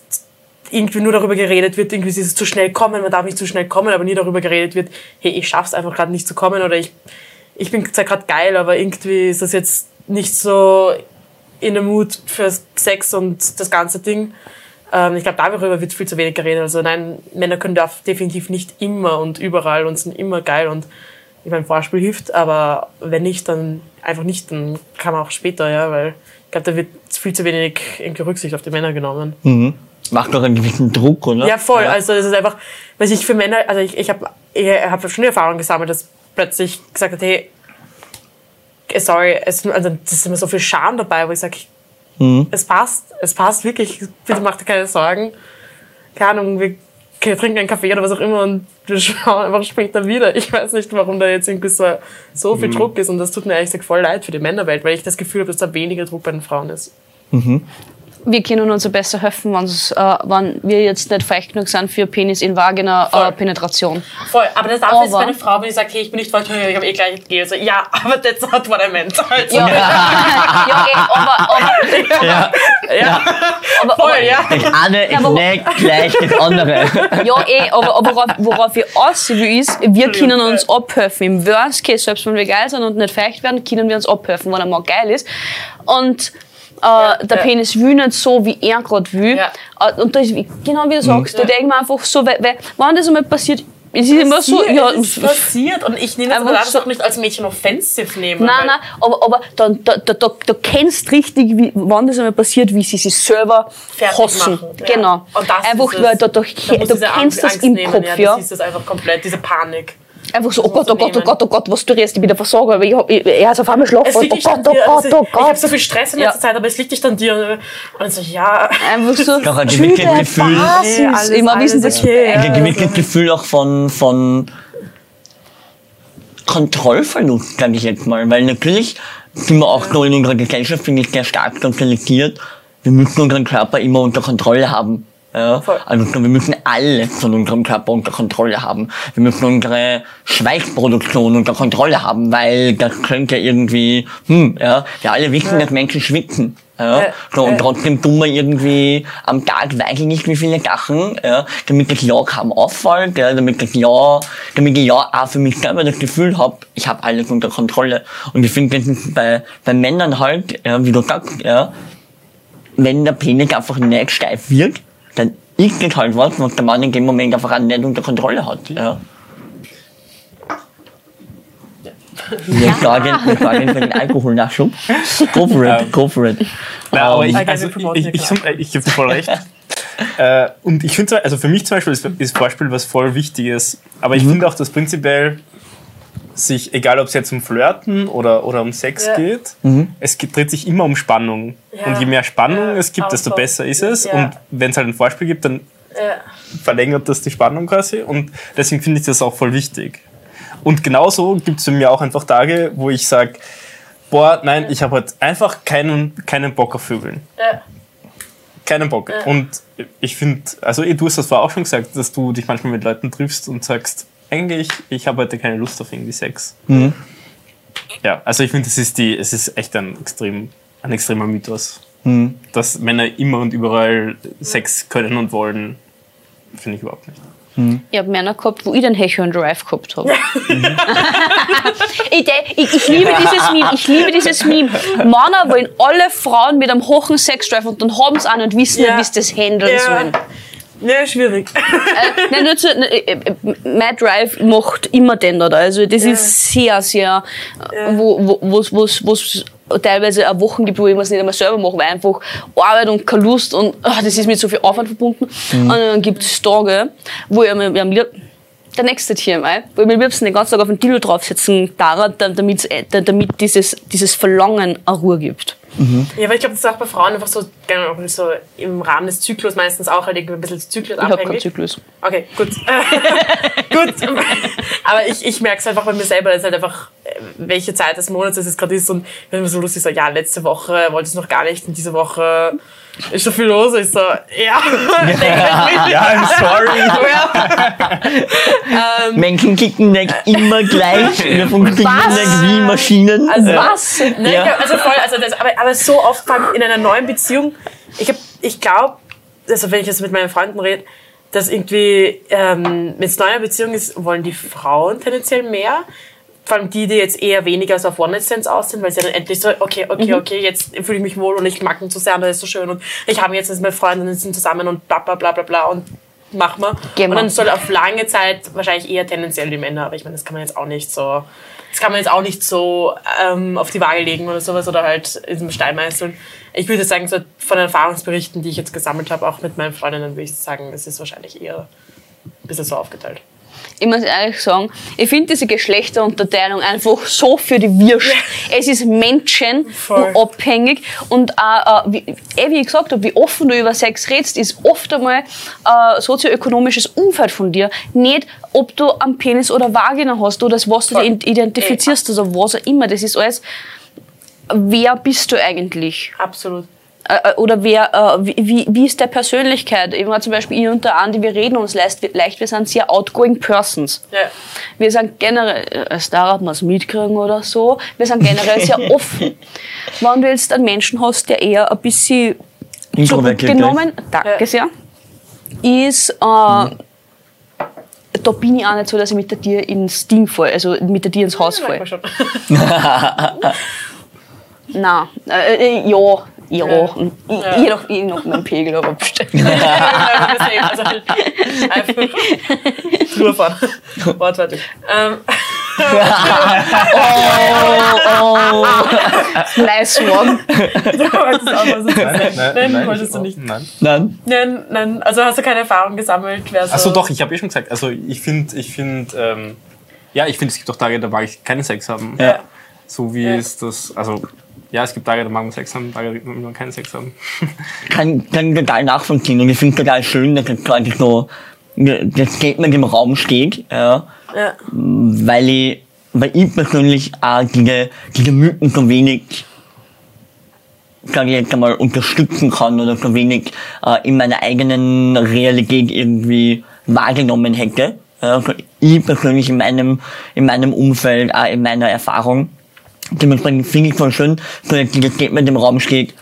irgendwie nur darüber geredet wird, irgendwie dieses zu schnell kommen, man darf nicht zu schnell kommen, aber nie darüber geredet wird, hey, ich schaff's einfach gerade nicht zu kommen oder ich, ich bin zwar gerade geil, aber irgendwie ist das jetzt nicht so in der Mut für Sex und das ganze Ding. Ähm, ich glaube, darüber wird viel zu wenig geredet. Also nein, Männer können da definitiv nicht immer und überall und sind immer geil und ich meine, Vorspiel hilft, aber wenn nicht, dann einfach nicht, dann kann man auch später, ja, weil ich glaube, da wird viel zu wenig irgendwie Rücksicht auf die Männer genommen. Macht doch einen gewissen Druck, oder? Ja, voll. Also es ist einfach, was ich für Männer, also ich, ich habe ich hab schon die Erfahrung gesammelt, dass plötzlich gesagt hat, hey, sorry, es, also, das ist immer so viel Scham dabei, wo ich sage, es passt, es passt wirklich, bitte mach dir keine Sorgen. Keine Ahnung, wir trinken einen Kaffee oder was auch immer und wir schauen einfach später wieder. Ich weiß nicht, warum da jetzt irgendwie so, so viel Druck ist und das tut mir ehrlich gesagt voll leid für die Männerwelt, weil ich das Gefühl habe, dass da weniger Druck bei den Frauen ist. Wir können uns besser helfen, wenn's, äh, wenn wir jetzt nicht feucht genug sind für Penis in Vagina Voll. äh, Penetration. Voll, aber das darf jetzt Aber- meine Frau, wenn ich sage, hey, ich bin nicht voll, ich habe eh gleich Gel. So, ja, aber that's not what I meant. Also, Ja, ja eh, aber, aber, Ja, ja. aber, Voll, aber, ja. das eine ist aber- nicht gleich das andere. Ja, eh, aber, aber worauf, worauf ich aus will, ist, wir können uns abhelfen. Im Worst Case, selbst wenn wir geil sind und nicht feucht werden, können wir uns abhelfen, wenn er mal geil ist. Und äh, der ja. Penis will nicht so, wie er gerade will. Ja. Äh, und das ist, genau wie du sagst, da denke ich mir einfach so, weil, weil wenn das einmal passiert, es ist immer so, Passiert, ja, es ist passiert und ich nehme das, das so- auch nicht als Mädchen offensiv nehmen. Nein, nein, aber, aber da, da, da, du kennst richtig, wie, wann das einmal passiert, wie sie sich selber Fertig hassen. machen. Ja. Genau. Und das Einfach, weil Da muss du diese kennst das Angst im nehmen, Kopf, ja. ja. Das ist das einfach komplett, diese Panik. Einfach so, oh Gott, oh Gott, oh. Gott, oh Gott, was du redest, ich bin der Versorger, weil ich hab, ich, er ist auf einmal schlafen. Oh Gott, oh dir. Gott, also, oh Ich habe Gott. so viel Stress in letzter Ja. Zeit, aber es liegt nicht an dir. Und ich so, ja. Einfach so, Doch, ein chill gewisses dein Gefühl. Basis. Nee, alles- Immer wissen, das. Ein gewisses Gefühl auch von, von Kontrollverlust, sage ich jetzt mal. Weil natürlich sind wir auch noch in unserer Gesellschaft, finde ich, sehr stark sozialisiert. Wir müssen unseren Körper immer unter Kontrolle haben. Ja? Voll. Also wir müssen alles von unserem Körper unter Kontrolle haben. Wir müssen unsere Schweißproduktion unter Kontrolle haben, weil das könnte irgendwie, hm, ja, wir alle wissen, dass Menschen schwitzen. Ja, Ja, so, und ja. trotzdem tun wir irgendwie am Tag, weiß ich nicht wie viele Sachen, ja, damit das Ja kaum auffällt, ja, damit das Ja, damit ich ja auch für mich selber das Gefühl habe, ich habe alles unter Kontrolle. Und ich finde, das ist bei, bei Männern halt, ja, wie du sagst, ja, wenn der Penis einfach nicht steif wird, dann ist das halt was, was der Mann in dem Moment einfach auch nicht unter Kontrolle hat. Ja. Wir sagen, wir sagen für den Alkoholnachschub. Go for it, go for it. Nein, aber ich, Okay, also, ich, ich, ich, ich gebe dir voll recht. äh, und ich finde, also für mich zum Beispiel ist, ist Vorspiel was voll Wichtiges. Aber ich finde auch, dass prinzipiell sich, egal ob es jetzt um Flirten oder, oder um Sex Ja. geht, es geht, dreht sich immer um Spannung. Ja. Und je mehr Spannung Ja, es gibt, desto besser ist es. Ja. Und wenn es halt ein Vorspiel gibt, dann Ja. verlängert das die Spannung quasi. Und deswegen finde ich das auch voll wichtig. Und genauso gibt es für mich auch einfach Tage, wo ich sage, boah, nein, ich habe halt einfach keinen, keinen Bock auf Vögeln. Ja. Keinen Bock. Und ich finde, also du hast das vorher auch schon gesagt, dass du dich manchmal mit Leuten triffst und sagst, eigentlich, ich habe heute keine Lust auf irgendwie Sex. Ja, also ich finde, es ist die, es ist echt ein extrem, ein extremer Mythos. Dass Männer immer und überall Sex können und wollen, finde ich überhaupt nicht. Ich habe Männer gehabt, wo ich den Hecho und Drive gehabt habe. ich, de- ich, ich liebe dieses Meme. Ich liebe dieses Meme. Männer wollen alle Frauen mit einem hohen Sexdrive und dann haben sie auch nicht wissen, Ja. nicht, wie sie das handeln Ja. sollen. Ja, schwierig. Äh, nein, nur zu, ne, äh, äh, mein Drive macht immer den da. Also das ist sehr, sehr, äh, wo wo wo's, teilweise auch Wochen gibt, wo ich es nicht einmal selber mache, weil einfach Arbeit und keine Lust und ah, das ist mit so viel Aufwand verbunden. Und dann gibt es Tage, wo ich mir, wir haben der nächste TMI, wo ich mir am liebsten den ganzen Tag auf den Dildo draufsetzen darf, damit, damit dieses, dieses Verlangen eine Ruhe gibt. Ja, aber ich glaube, das ist auch bei Frauen einfach so, gerne auch so im Rahmen des Zyklus meistens auch halt irgendwie ein bisschen Ich habe keinen zyklusabhängig. Zyklus. Okay, gut. gut. Aber ich, ich merke es einfach bei mir selber, dass halt einfach, äh, welche Zeit des Monats es gerade ist. Und wenn mir so lustig so, ja, letzte Woche wollte ich noch gar nicht und diese Woche ist so viel los. Ich so, ja. Ja, I'm sorry. Menschen kicken nicht immer gleich. Wir funktionieren Was? nicht wie Maschinen. Also, Was? Nein, Ja. also voll, also das, aber, aber so oft in einer neuen Beziehung. Ich, hab- ich glaube, also wenn ich jetzt mit meinen Freunden rede, dass irgendwie, ähm, wenn es eine neue Beziehung ist, wollen die Frauen tendenziell mehr. Vor allem die, die jetzt eher weniger so auf One-Night-Stands aus sind, weil sie dann endlich so, okay, okay, okay, jetzt fühle ich mich wohl und ich mag ihn so sehr und das ist so schön und ich habe jetzt jetzt meine Freundinnen sind zusammen und bla bla bla bla bla und mach mal. Gehen Und wir. dann soll auf lange Zeit wahrscheinlich eher tendenziell die Männer, aber ich meine, das kann man jetzt auch nicht so, das kann man jetzt auch nicht so ähm, auf die Waage legen oder sowas oder halt in einem Stein meißeln. Ich würde sagen, so von den Erfahrungsberichten, die ich jetzt gesammelt habe, auch mit meinen Freundinnen, würde ich sagen, es ist wahrscheinlich eher ein bisschen so aufgeteilt. Ich muss ehrlich sagen, ich finde diese Geschlechterunterteilung einfach so für die Wirsch. Es ist menschenabhängig und auch, äh, wie, eh, wie ich gesagt habe, wie offen du über Sex redest, ist oft einmal äh, sozioökonomisches Umfeld von dir. Nicht, ob du am Penis oder Vagina hast oder das, was du dir identifizierst, also was auch immer. Das ist alles, wer bist du eigentlich? Absolut. Äh, oder wer, äh, wie- wie, ist der Persönlichkeit? Eben zum Beispiel ich und der Andi, wir reden uns leicht, leicht, wir sind sehr outgoing persons. Ja. Wir sind generell, äh, als da hat man es mitkriegen oder so, wir sind generell sehr offen. Wenn du jetzt einen Menschen hast, der eher ein bisschen zurückgenommen, danke sehr, ist, äh, da bin ich auch nicht so, dass ich mit der Tier ins Ding fall, also mit der Tier ins Haus fall. Nein, äh, äh, ja, ja, Ja. Ich, Ja. je nach, je nach meinem Pegel aber bestimmt. also, einfach drüber fahren. Wortwörtlich. Ähm, nice one. du wolltest auch was dazu sagen. Nein, Nein, wolltest du nicht. Nein. Nein? Nein, nein, also hast du keine Erfahrung gesammelt? Wer so Achso, doch, ich habe eh schon gesagt. Also ich finde, ich finde, ähm, ja, ich finde, es gibt auch Tage, da mag ich keinen Sex haben. Ja. So wie Ja. es das, also ja, es gibt Tage, da mag man Sex haben, Tage, da mag man keinen Sex haben. Kann, kann total nachvollziehen und ich finde total schön, dass jetzt quasi so das Statement im Raum steht, ja, Ja. weil ich, weil ich persönlich auch diese, diese Mythen so wenig sage ich jetzt einmal, unterstützen kann oder so wenig äh, in meiner eigenen Realität irgendwie wahrgenommen hätte. Ja, also ich persönlich in meinem, in meinem Umfeld, auch in meiner Erfahrung. Dementsprechend finde ich voll schön, dass dieses Statement im Raum steht,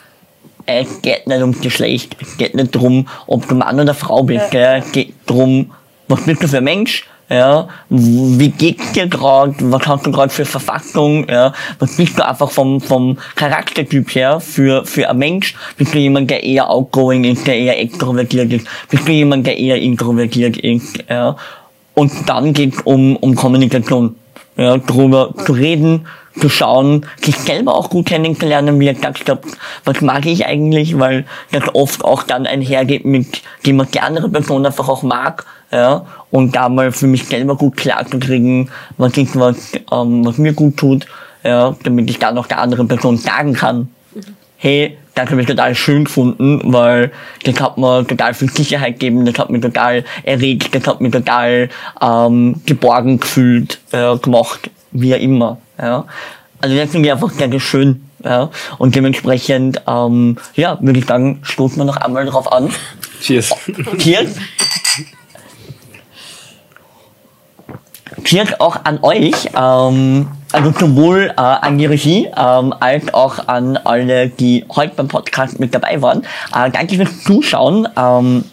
es geht nicht ums Geschlecht, es geht nicht darum, ob du Mann oder Frau bist, Ja. gell? es geht darum, was bist du für ein Mensch, ja, wie geht's dir gerade, was hast du gerade für Verfassung, ja, was bist du einfach vom, vom Charaktertyp her für, für ein Mensch, bist du jemand, der eher outgoing ist, der eher extrovertiert ist, bist du jemand, der eher introvertiert ist, ja, und dann geht's um, um Kommunikation, ja, darüber zu reden, zu schauen, sich selber auch gut kennenzulernen, wie ich gesagt habe, was mag ich eigentlich, weil das oft auch dann einhergeht mit dem, was die andere Person einfach auch mag, ja, und da mal für mich selber gut klar zu kriegen, was ist was, ähm, was mir gut tut, ja, damit ich dann auch der anderen Person sagen kann, hey, das habe ich total schön gefunden, weil das hat mir total viel Sicherheit gegeben, das hat mich total erregt, das hat mich total ähm, geborgen gefühlt, äh, gemacht, wie immer. Ja. Also das finde ich einfach sehr, sehr schön. Ja. Und dementsprechend, ähm, ja, würde ich sagen, stoßen wir noch einmal drauf an. Cheers. Cheers. Cheers auch an euch, ähm, also sowohl äh, an die Regie ähm, als auch an alle, die heute beim Podcast mit dabei waren. Äh, danke fürs Zuschauen. Ähm,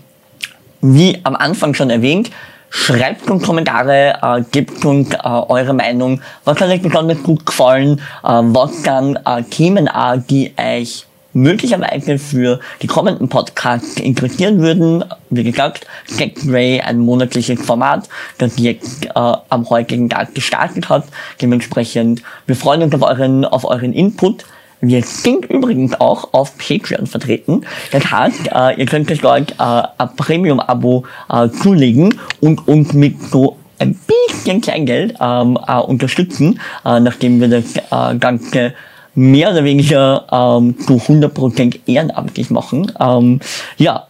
wie am Anfang schon erwähnt, schreibt uns Kommentare, äh, gebt uns äh, eure Meinung, was hat euch besonders gut gefallen, äh, was dann äh, Themen, äh, die euch möglicherweise für die kommenden Podcasts interessieren würden. Wie gesagt, Sex Ray, ein monatliches Format, das jetzt äh, am heutigen Tag gestartet hat. Dementsprechend, wir freuen uns auf euren, auf euren Input. Wir sind übrigens auch auf Patreon vertreten. Das heißt, äh, ihr könnt euch dort äh, ein Premium-Abo äh, zulegen und uns mit so ein bisschen Kleingeld ähm, äh, unterstützen, äh, nachdem wir das äh, Ganze mehr oder weniger ähm, zu 100% ehrenamtlich machen. Ähm, ja,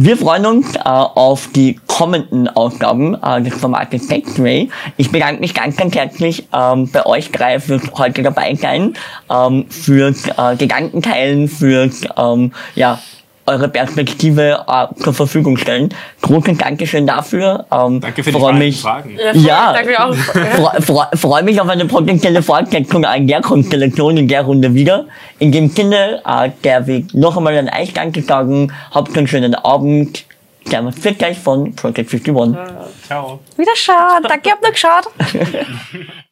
wir freuen uns äh, auf die kommenden Ausgaben äh, des Formates Ray. Ich bedanke mich ganz, ganz herzlich ähm, bei euch drei fürs heute dabei sein, ähm, fürs äh, Gedankenteilen, fürs ähm, ja, eure Perspektive äh, zur Verfügung stellen. Großes Dankeschön dafür. Ähm, Danke für die freu mich, Fragen. Ja. Danke auch. Freue freu, freu mich auf eine potenzielle Fortsetzung in der Konstellation in der Runde wieder. In dem Sinne, äh, der Weg noch einmal an euch Danke sagen. Habt einen schönen Abend. Servus für gleich von Project 51. Ciao. Wieder schaut, danke, ihr habt noch geschaut.